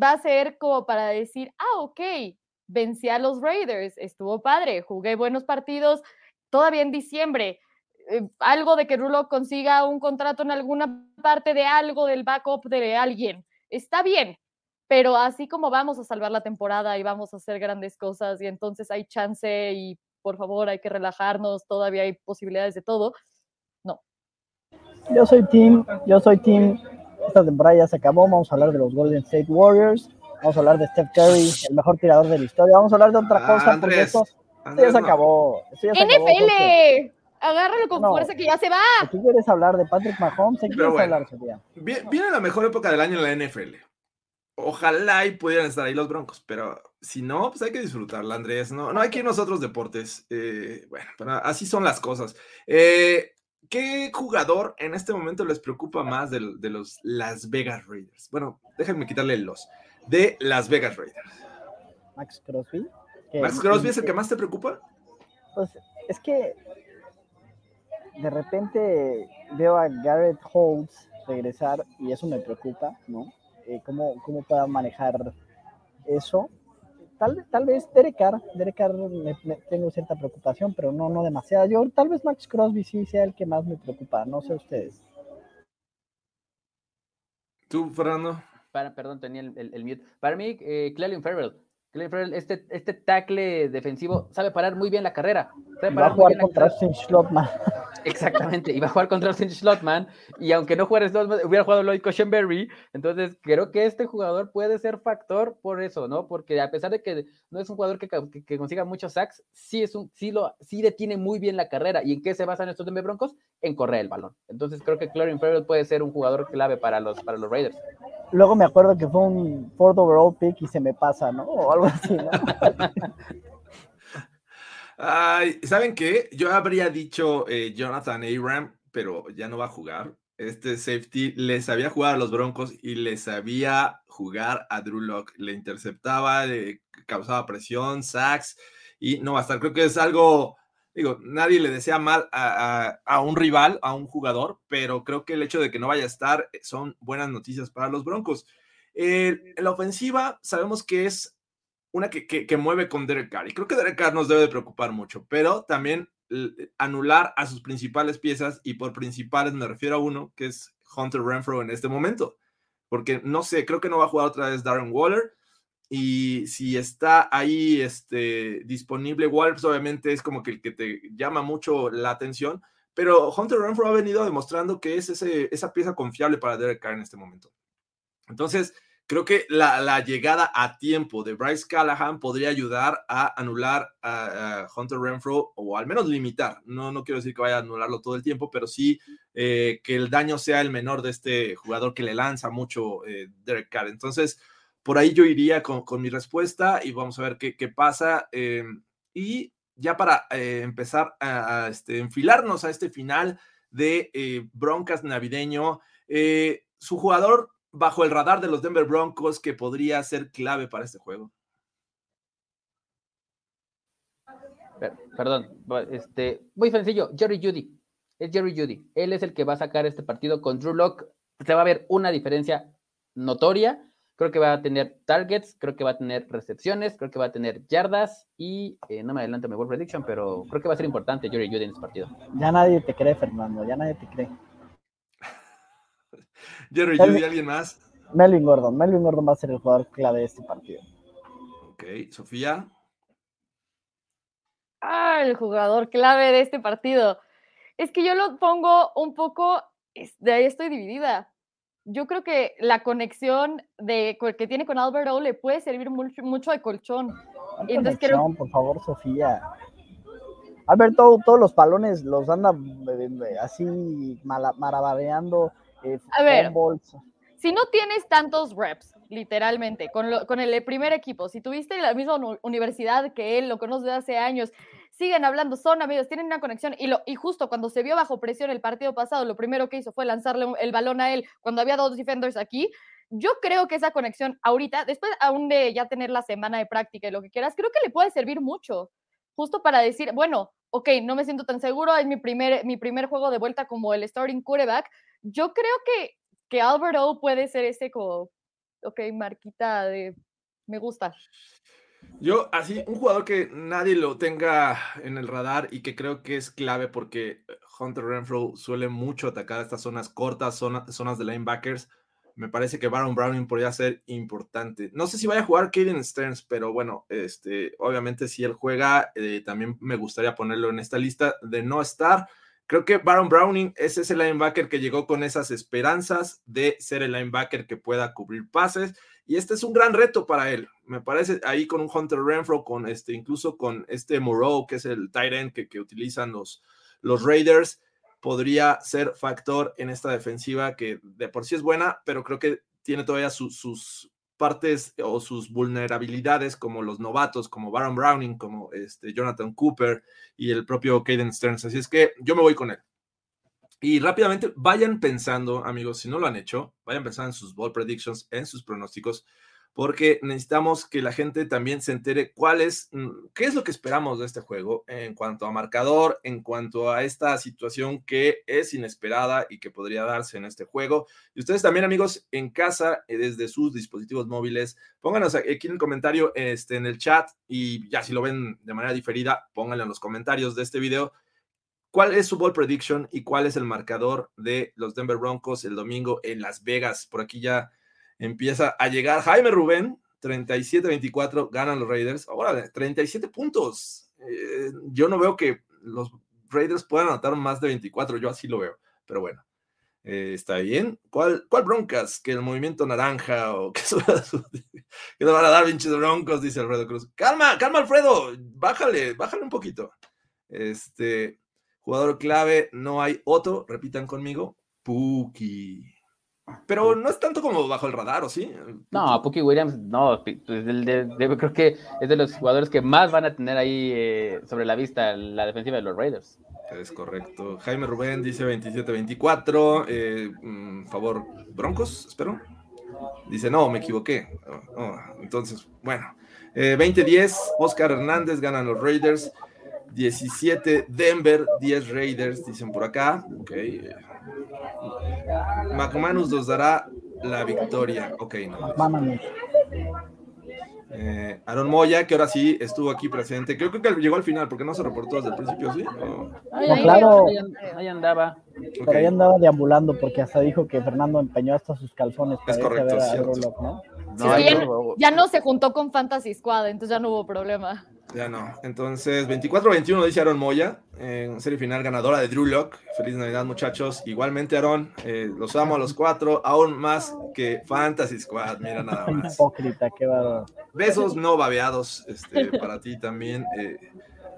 [SPEAKER 3] Va a ser como para decir, ah, ok, vencí a los Raiders, estuvo padre, jugué buenos partidos, todavía en diciembre, eh, algo de que Rulo consiga un contrato en alguna parte de algo del backup de alguien. Está bien, pero así como vamos a salvar la temporada y vamos a hacer grandes cosas y entonces hay chance y por favor hay que relajarnos, todavía hay posibilidades de todo. No.
[SPEAKER 4] Yo soy team, yo soy team, esta temporada ya se acabó, vamos a hablar de los Golden State Warriors. Vamos a hablar de Steph Curry, el mejor tirador de la historia. Vamos a hablar de otra
[SPEAKER 2] Ah,
[SPEAKER 4] cosa, porque
[SPEAKER 2] Andrés,
[SPEAKER 4] esto, esto
[SPEAKER 2] Andrés,
[SPEAKER 4] ya se acabó. Esto ya se acabó.
[SPEAKER 3] NFL, agárralo con
[SPEAKER 4] No.
[SPEAKER 3] fuerza que ya se va.
[SPEAKER 4] ¿De qué quieres hablar? ¿De Patrick Mahomes? ¿De qué
[SPEAKER 2] Pero
[SPEAKER 4] quieres
[SPEAKER 2] bueno.
[SPEAKER 4] hablar, Sofía?
[SPEAKER 2] Vie- Viene la mejor época del año en la NFL. Ojalá y pudieran estar ahí los Broncos, pero si no, pues hay que disfrutarla, Andrés. No, no hay que irnos a otros deportes. Eh, bueno, pero así son las cosas. Eh, ¿Qué jugador en este momento les preocupa más del- de, los Las Vegas Raiders? Bueno, déjenme quitarle el los. De Las Vegas Raiders.
[SPEAKER 4] Max Crosby. Que-
[SPEAKER 2] ¿Max Crosby es el que más te preocupa?
[SPEAKER 4] Pues es que de repente veo a Garrett Holtz regresar y eso me preocupa, ¿no? Eh, ¿cómo, ¿Cómo pueda manejar eso? Tal, tal vez Derek Carr, Derek Carr me- me- tengo cierta preocupación, pero no, no demasiada. Yo tal vez Max Crosby sí sea el que más me preocupa, no sé ustedes.
[SPEAKER 2] ¿Tú, Fernando?
[SPEAKER 5] Para, perdón, tenía el, el- el mute. Para mí, eh, Clelin Ferrell. Este, este tackle defensivo sabe parar muy bien la carrera. Sabe
[SPEAKER 4] Va a jugar contra. Austin Schlottman.
[SPEAKER 5] Exactamente, iba a jugar contra Austin Schlottman y aunque no jugara Schlottman, hubiera jugado Lloyd Cushenberry, entonces creo que este jugador puede ser factor por eso, ¿no? Porque a pesar de que no es un jugador que, ca- que- que consiga muchos sacks, sí, es un, sí, lo, sí detiene muy bien la carrera. ¿Y en qué se basan estos Denver Broncos? En correr el balón. Entonces creo que Clelin Ferrell puede ser un jugador clave para los, para los Raiders.
[SPEAKER 4] Luego me acuerdo que fue un fourth overall pick y se me pasa, ¿no? O
[SPEAKER 2] ¿saben qué? Yo habría dicho eh, Jonathan Abram, pero ya no va a jugar. Este safety le sabía jugar a los Broncos y le sabía jugar a Drew Lock. Le interceptaba, causaba presión, sacks y no va a estar. Creo que es algo, digo, nadie le desea mal a, a- un rival, a un jugador, pero creo que el hecho de que no vaya a estar eh, son buenas noticias para los Broncos. Eh, la ofensiva sabemos que es una que, que- que mueve con Derek Carr. Y creo que Derek Carr nos debe de preocupar mucho, pero también l- anular a sus principales piezas, y por principales me refiero a uno, que es Hunter Renfro en este momento. Porque no sé, creo que no va a jugar otra vez Darren Waller. Y si está ahí este, disponible, Waller, pues obviamente es como que el que te llama mucho la atención. Pero Hunter Renfro ha venido demostrando que es ese, esa pieza confiable para Derek Carr en este momento. Entonces, creo que la, llegada a tiempo de Bryce Callahan podría ayudar a anular a, Hunter Renfro o al menos limitar. No, no quiero decir que vaya a anularlo todo el tiempo, pero sí eh, que el daño sea el menor de este jugador que le lanza mucho eh, Derek Carr. Entonces, por ahí yo iría con, con mi respuesta y vamos a ver qué, qué pasa. eh, y ya para empezar a, este, enfilarnos a este final de Broncas navideño, su jugador bajo el radar de los Denver Broncos que podría ser clave para este juego.
[SPEAKER 5] Per- Perdón, este, muy sencillo, Jerry Judy. Es Jerry Judy. Él es el que va a sacar este partido con Drew Lock. Se va a ver una diferencia notoria. Creo que va a tener targets, creo que va a tener recepciones, creo que va a tener yardas y eh, no me adelanto mi World Prediction, pero creo que va a ser importante Jerry Judy en este partido.
[SPEAKER 4] Ya nadie te cree, Fernando, ya nadie te cree.
[SPEAKER 2] Jerry. Judy, ¿alguien más?
[SPEAKER 4] Melvin Gordon, Melvin Gordon va a ser el jugador clave de este partido.
[SPEAKER 2] Ok, Sofía.
[SPEAKER 3] Ah, el jugador clave de este partido. Es que yo lo pongo un poco, de ahí estoy dividida. Yo creo que la conexión de, que tiene con Albert O le puede servir mucho, mucho de colchón. Entonces creo-
[SPEAKER 4] por favor, Sofía. Alberto, todos los palones los anda eh, eh, así mala- marabareando. eh,
[SPEAKER 3] A ver. Si no tienes tantos reps, literalmente, con, lo- con el primer equipo, si tuviste la misma universidad que él, lo conoces de hace años, siguen hablando, son amigos, tienen una conexión, y, lo, y justo cuando se vio bajo presión el partido pasado, lo primero que hizo fue lanzarle el balón a él cuando había dos defenders aquí. Yo creo que esa conexión ahorita, después aún de ya tener la semana de práctica y lo que quieras, creo que le puede servir mucho, justo para decir, bueno, ok, no me siento tan seguro, es mi primer, mi primer juego de vuelta como el starting quarterback. Yo creo que que Albert O puede ser ese como, marquita de me gusta.
[SPEAKER 2] Yo, así, un jugador que nadie lo tenga en el radar y que creo que es clave porque Hunter Renfro suele mucho atacar estas zonas cortas, zona- zonas de linebackers. Me parece que Baron Browning podría ser importante. No sé si vaya a jugar Kaden Stearns, pero bueno, este, obviamente si él juega, eh, también me gustaría ponerlo en esta lista de no estar. Creo que Baron Browning es ese linebacker que llegó con esas esperanzas de ser el linebacker que pueda cubrir pases y este es un gran reto para él. Me parece ahí con un Hunter Renfro, con este, incluso con este Moreau, que es el tight end que, utilizan los, los Raiders, podría ser factor en esta defensiva que de por sí es buena, pero creo que tiene todavía sus partes o sus vulnerabilidades como los novatos, como Baron Browning, como este Jonathan Cooper y el propio Caden Stearns. Así es que yo me voy con él. Y rápidamente vayan pensando, amigos, si no lo han hecho, vayan pensando en sus ball predictions, en sus pronósticos porque necesitamos que la gente también se entere cuál es, mm, qué es lo que esperamos de este juego en cuanto a marcador, en cuanto a esta situación que es inesperada y que podría darse en este juego. Y ustedes también, amigos, en casa, eh, desde sus dispositivos móviles, pónganos aquí en el comentario, este, en el chat, y ya si lo ven de manera diferida, pónganlo en los comentarios de este video. ¿Cuál es su ball prediction y cuál es el marcador de los Denver Broncos el domingo en Las Vegas? Por aquí ya empieza a llegar Jaime Rubén, 37-24, ganan los Raiders. Ahora, 37 puntos. Eh, yo no veo que los Raiders puedan anotar más de 24, yo así lo veo, pero bueno. Eh, está bien. ¿Cuál, ¿Cuál broncas? Que el movimiento naranja o que, que van a dar pinches broncos, dice Alfredo Cruz. Calma, calma, Alfredo. Bájale, bájale un poquito. Este jugador clave, no hay otro. Repitan conmigo. Puki. Pero no es tanto como bajo el radar, ¿o sí?
[SPEAKER 5] No, Puki Williams, no, pues, creo que es de los jugadores que más van a tener ahí eh, sobre la vista la defensiva de los Raiders.
[SPEAKER 2] Es correcto. Jaime Rubén dice 27-24, eh, mm, favor, Broncos, espero. Dice, no, me equivoqué. Oh, oh, entonces, bueno. 20-10, eh, Oscar Hernández ganan los Raiders. 17 Denver, 10 Raiders, dicen por acá. Ok. McManus nos dará la victoria. Ok, no. Eh, Aaron Moya, que ahora sí estuvo aquí presente. Creo, que llegó al final, porque no se reportó desde el principio, ¿sí?
[SPEAKER 4] claro.
[SPEAKER 5] Ahí, andaba.
[SPEAKER 4] Pero ahí andaba deambulando, porque hasta dijo que Fernando empeñó hasta sus calzones.
[SPEAKER 2] Es correcto,
[SPEAKER 3] ¿no? ya, no se juntó con Fantasy Squad, entonces ya no hubo problema.
[SPEAKER 2] Ya no. Entonces, 24-21 dice Aaron Moya, en serie final ganadora de Drew Lock. Feliz Navidad, muchachos. Igualmente, Aaron, eh, los amo a los cuatro, aún más que Fantasy Squad. Mira nada más.
[SPEAKER 4] Hipócrita, qué
[SPEAKER 2] Besos no babeados este, para ti también, eh,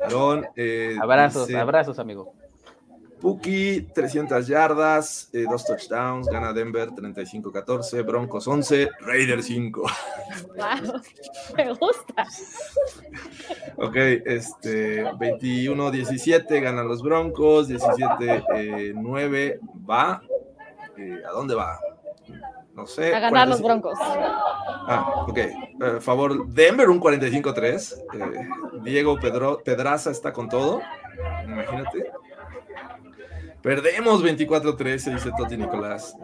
[SPEAKER 2] Aaron.
[SPEAKER 5] Eh, abrazos, abrazos, amigo.
[SPEAKER 2] Puki, 300 yardas, eh, dos touchdowns, gana Denver 35-14, Broncos 11, Raiders 5.
[SPEAKER 3] me gusta.
[SPEAKER 2] Ok, este, 21-17, ganan los Broncos, 17-9, eh, va. Eh, ¿A dónde va? No sé.
[SPEAKER 3] A ganar los Broncos.
[SPEAKER 2] Ah, ok. favor, Denver un 45-3. Diego Pedro, Pedraza está con todo. Imagínate. Perdemos 24-13, dice Toti Nicolás.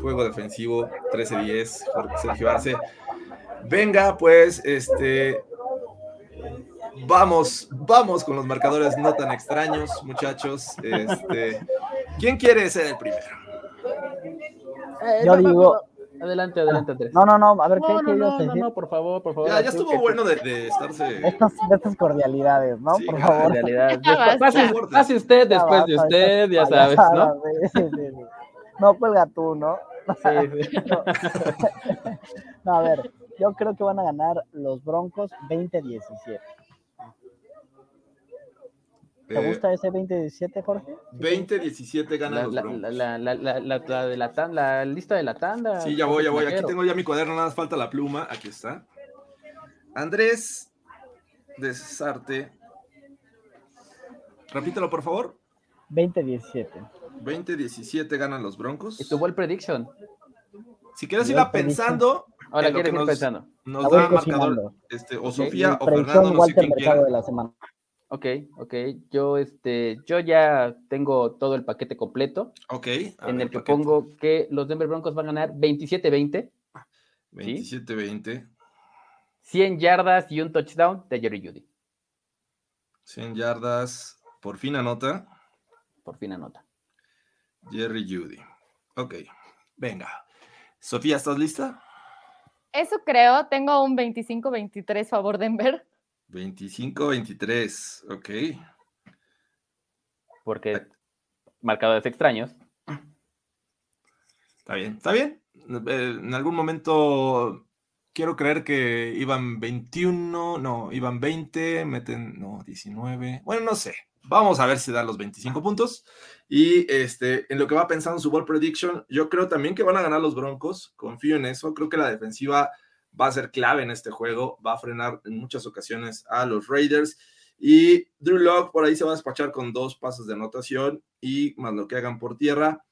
[SPEAKER 2] Juego defensivo 13-10 Sergio Arce. Venga, pues, este. Vamos, vamos con los marcadores no tan extraños, muchachos. Este, ¿Quién quiere ser el primero?
[SPEAKER 4] Yo digo,
[SPEAKER 5] Adelante, adelante, Andrés.
[SPEAKER 4] No, no, no, a ver, ¿qué
[SPEAKER 5] no, no, no, no, no, por favor, por favor.
[SPEAKER 2] Ya, ya estuvo bueno de, de, estarse...
[SPEAKER 4] Estas, de estas cordialidades, ¿no?
[SPEAKER 2] Sí,
[SPEAKER 4] por favor.
[SPEAKER 5] Cordialidades. Pase, pase, usted después de usted, ya sabes, ¿no?
[SPEAKER 4] Sí, sí, sí. No, cuelga tú, ¿no?
[SPEAKER 5] Sí, sí.
[SPEAKER 4] No, a ver, yo creo que van a ganar los Broncos 20-17. ¿Te eh, gusta ese 20-17, Jorge?
[SPEAKER 2] 20-17 gana los
[SPEAKER 5] la, la, la, la, de la, tanda, la lista de la tanda.
[SPEAKER 2] Sí, ya voy, ya voy. Aquí tengo ya mi cuaderno, nada más falta la pluma. Aquí está. Andrés Desarte. Repítelo, por favor.
[SPEAKER 4] 20-17.
[SPEAKER 2] 20-17 ganan los Broncos.
[SPEAKER 5] ¿Y tu ball prediction?
[SPEAKER 2] Si quieres irla pensando.
[SPEAKER 5] Ahora quieres ir pensando.
[SPEAKER 2] Nos da marcador. Este, o Sofía o Fernando, no sé quién quiera.
[SPEAKER 4] De la semana.
[SPEAKER 5] Ok, ok. Yo, este, yo ya tengo todo el paquete completo.
[SPEAKER 2] Ok.
[SPEAKER 5] En el que pongo que los Denver Broncos van a ganar 27-20.
[SPEAKER 2] 27-20.
[SPEAKER 5] 100 yardas y un touchdown de Jerry Judy.
[SPEAKER 2] 100 yardas. Por fin anota.
[SPEAKER 5] Por fin anota.
[SPEAKER 2] Jerry Judy. Ok. Venga. Sofía, ¿estás lista?
[SPEAKER 3] Eso creo. Tengo un 25-23 favor Denver.
[SPEAKER 2] 25-23, ok.
[SPEAKER 5] Porque marcadores extraños.
[SPEAKER 2] Está bien, está bien. Eh, en algún momento quiero creer que iban 21, no, iban 20, meten, no, 19. Bueno, no sé. Vamos a ver si dan los 25 puntos. Y este, en lo que va pensando su ball prediction, yo creo también que van a ganar los Broncos. Confío en eso. Creo que la defensiva va a ser clave en este juego. Va a frenar en muchas ocasiones a los Raiders. Y Drew Locke por ahí se va a despachar con dos pases de anotación y más lo que hagan por tierra.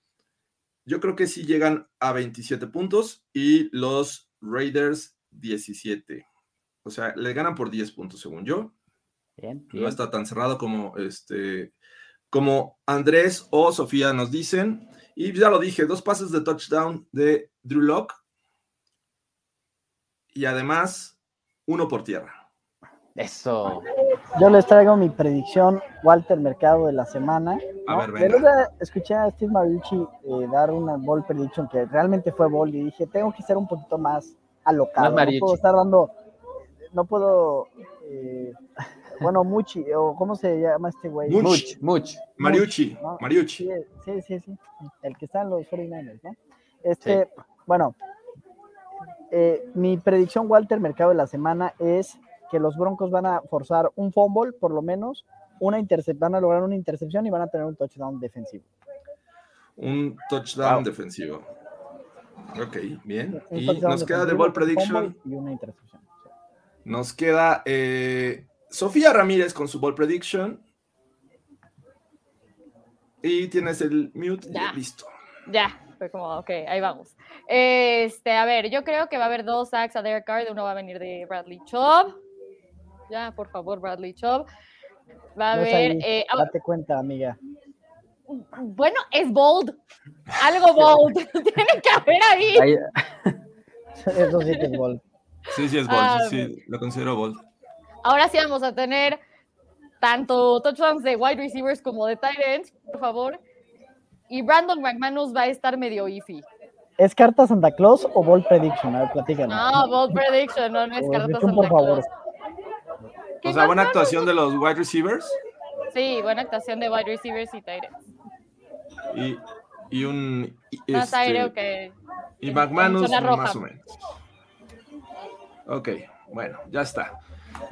[SPEAKER 2] Yo creo que sí llegan a 27 puntos y los Raiders 17. O sea, le ganan por 10 puntos, según yo. No está tan cerrado como este como Andrés o Sofía nos dicen. Y ya lo dije, dos pases de touchdown de Drew Locke. Y además, uno por tierra.
[SPEAKER 5] Eso.
[SPEAKER 4] Yo les traigo mi predicción, Walter Mercado de la semana.
[SPEAKER 2] A ver, venga.
[SPEAKER 4] escuché a Steve Mariucci eh, dar una ball prediction que realmente fue ball y dije, tengo que ser un poquito más alocado. no puedo estar dando, no puedo, eh, bueno, Muchi, o ¿cómo se llama este güey?
[SPEAKER 5] Much, Much.
[SPEAKER 2] Mariucci, Mariucci.
[SPEAKER 4] Sí, sí, sí, el que está en los 49ers, ¿no? Este, bueno, eh, mi predicción, Walter Mercado de la semana es que los Broncos van a forzar un fumble, por lo menos, una van a lograr una intercepción y van a tener un touchdown defensivo.
[SPEAKER 2] Un touchdown defensivo. Ok, bien. y nos queda de ball prediction.
[SPEAKER 4] Y una intercepción.
[SPEAKER 2] Nos queda eh, Sofía Ramírez con su ball prediction. Y tienes el mute ya. listo.
[SPEAKER 3] Ya, fue como, ok, ahí vamos. Este, a ver, yo creo que va a haber dos sacks a Derek Carr, uno va a venir de Bradley Chubb ya, por favor, Bradley Chubb. Va a haber.
[SPEAKER 4] Eh, date cuenta, amiga.
[SPEAKER 3] Bueno, es bold. Algo bold. Tiene que haber ahí.
[SPEAKER 4] Eso sí que es bold.
[SPEAKER 2] Sí, sí es bold. Ah, sí, lo considero bold.
[SPEAKER 3] Ahora sí vamos a tener tanto touchdowns de wide receivers como de tight ends, por favor. Y Brandon McManus va a estar medio iffy.
[SPEAKER 4] ¿Es carta Santa Claus o bold prediction? A ver, platícanos.
[SPEAKER 3] No, bold prediction, no, no es carta Santa por favor.
[SPEAKER 2] O sea, buena actuación de los wide receivers.
[SPEAKER 3] Sí, buena actuación de wide receivers y Tyrants.
[SPEAKER 2] Y, y un.
[SPEAKER 3] Más este, aéreo que.
[SPEAKER 2] Y McManus, más o menos. Ok, bueno, ya está.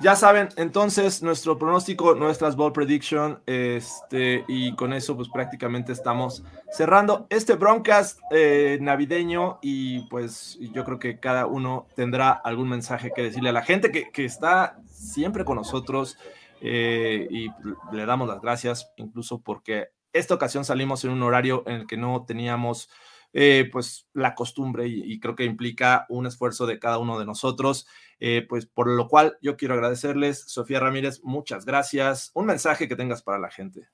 [SPEAKER 2] Ya saben, entonces nuestro pronóstico, nuestras ball prediction, este, y con eso pues prácticamente estamos cerrando este broadcast eh, navideño y pues yo creo que cada uno tendrá algún mensaje que decirle a la gente que, que está siempre con nosotros eh, y le damos las gracias incluso porque esta ocasión salimos en un horario en el que no teníamos eh, pues la costumbre y, creo que implica un esfuerzo de cada uno de nosotros, eh, pues por lo cual yo quiero agradecerles, Sofía Ramírez, muchas gracias. Un mensaje que tengas para la gente.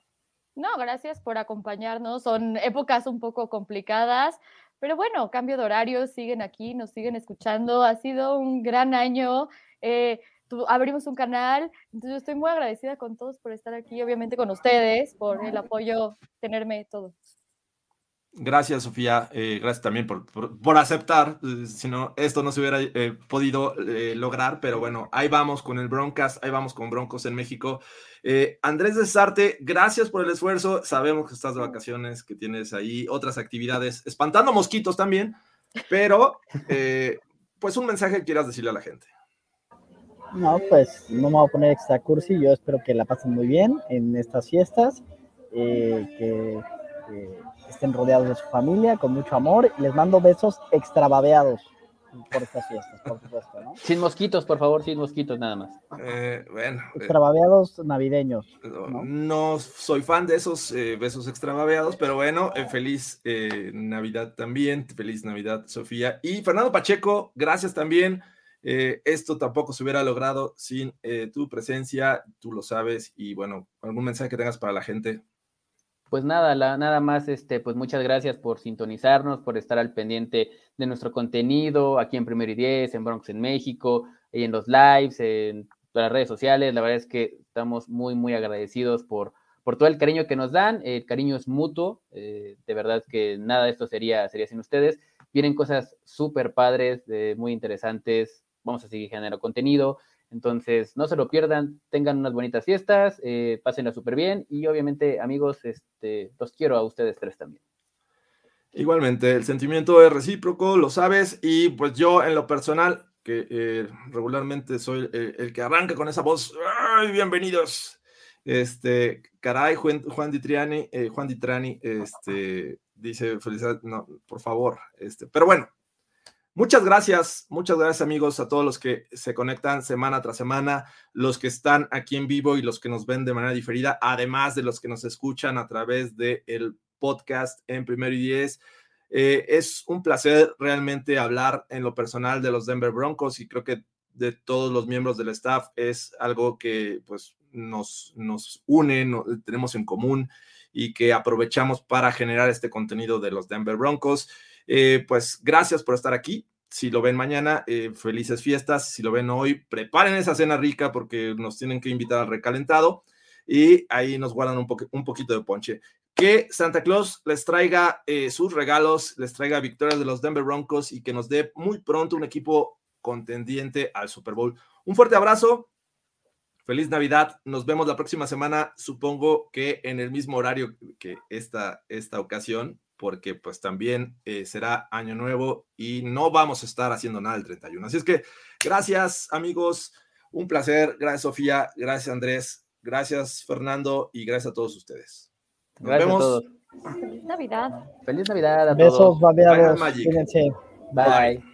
[SPEAKER 3] No, gracias por acompañarnos. Son épocas un poco complicadas, pero bueno, cambio de horario, siguen aquí, nos siguen escuchando. Ha sido un gran año. Eh, abrimos un canal, entonces estoy muy agradecida con todos por estar aquí, obviamente con ustedes, por el apoyo, tenerme todo.
[SPEAKER 2] Gracias, Sofía. Eh, gracias también por, por, aceptar. Eh, si no, esto no se hubiera eh, podido lograr, pero bueno, ahí vamos con el Broncas, ahí vamos con Broncos en México. Andrés de Sarte, gracias por el esfuerzo. Sabemos que estás de vacaciones, que tienes ahí otras actividades, espantando mosquitos también, pero pues un mensaje que quieras decirle a la gente.
[SPEAKER 4] No, pues no me voy a poner extra cursi. Yo espero que la pasen muy bien en estas fiestas, que estén rodeados de su familia, con mucho amor. Les mando besos extravaveados por estas fiestas, por supuesto, ¿no?
[SPEAKER 5] Sin mosquitos, por favor, sin mosquitos nada más.
[SPEAKER 2] Eh, bueno.
[SPEAKER 4] Eh, extravaveados navideños.
[SPEAKER 2] ¿no? soy fan de esos eh, besos extravaveados, pero bueno, feliz Navidad también, feliz Navidad, Sofía. Y Fernando Pacheco, gracias también. esto tampoco se hubiera logrado sin tu presencia, tú lo sabes, y bueno, algún mensaje que tengas para la gente
[SPEAKER 5] pues nada, nada más, este, pues muchas gracias por sintonizarnos, por estar al pendiente de nuestro contenido aquí en Primero y Diez, en Bronx en México, y en los lives, en las redes sociales. La verdad es que estamos muy, muy agradecidos por, por todo el cariño que nos dan. El cariño es mutuo. Eh, de verdad que nada de esto sería, sería sin ustedes. Vienen cosas súper padres, muy interesantes. Vamos a seguir generando contenido. Entonces, no se lo pierdan, tengan unas bonitas fiestas, eh, pásenla súper bien y obviamente, amigos, este, los quiero a ustedes tres también.
[SPEAKER 2] Igualmente, el sentimiento es recíproco, lo sabes, y pues yo en lo personal, que eh, regularmente soy el, que arranca con esa voz, ¡ay, bienvenidos! Este, caray, Juan, Juan Ditriani, eh, Juan Ditrani, este, dice, felicidades, no, por favor, este, pero bueno, Muchas gracias, muchas gracias amigos a todos los que se conectan semana tras semana, los que están aquí en vivo y los que nos ven de manera diferida, además de los que nos escuchan a través del el podcast en Primero y Diez. Eh, es un placer realmente hablar en lo personal de los Denver Broncos y creo que de todos los miembros del staff es algo que pues nos, nos une, tenemos en común y que aprovechamos para generar este contenido de los Denver Broncos. Eh, pues gracias por estar aquí. Si lo ven mañana, eh, felices fiestas. Si lo ven hoy, preparen esa cena rica porque nos tienen que invitar al recalentado y ahí nos guardan un, poquito de ponche. Que Santa Claus les traiga eh, sus regalos, les traiga victorias de los Denver Broncos y que nos dé muy pronto un equipo contendiente al Super Bowl. Un fuerte abrazo. Feliz Navidad. Nos vemos la próxima semana, supongo que en el mismo horario que esta, esta ocasión, porque pues también eh, será año nuevo y no vamos a estar haciendo nada el 31. Así es que gracias amigos, un placer, gracias Sofía, gracias Andrés, gracias Fernando y gracias a todos ustedes. Nos
[SPEAKER 5] gracias
[SPEAKER 2] vemos.
[SPEAKER 5] a todos.
[SPEAKER 3] Feliz Navidad.
[SPEAKER 5] Feliz Navidad a
[SPEAKER 4] Besos,
[SPEAKER 5] todos.
[SPEAKER 4] Cuídense.
[SPEAKER 5] Bye.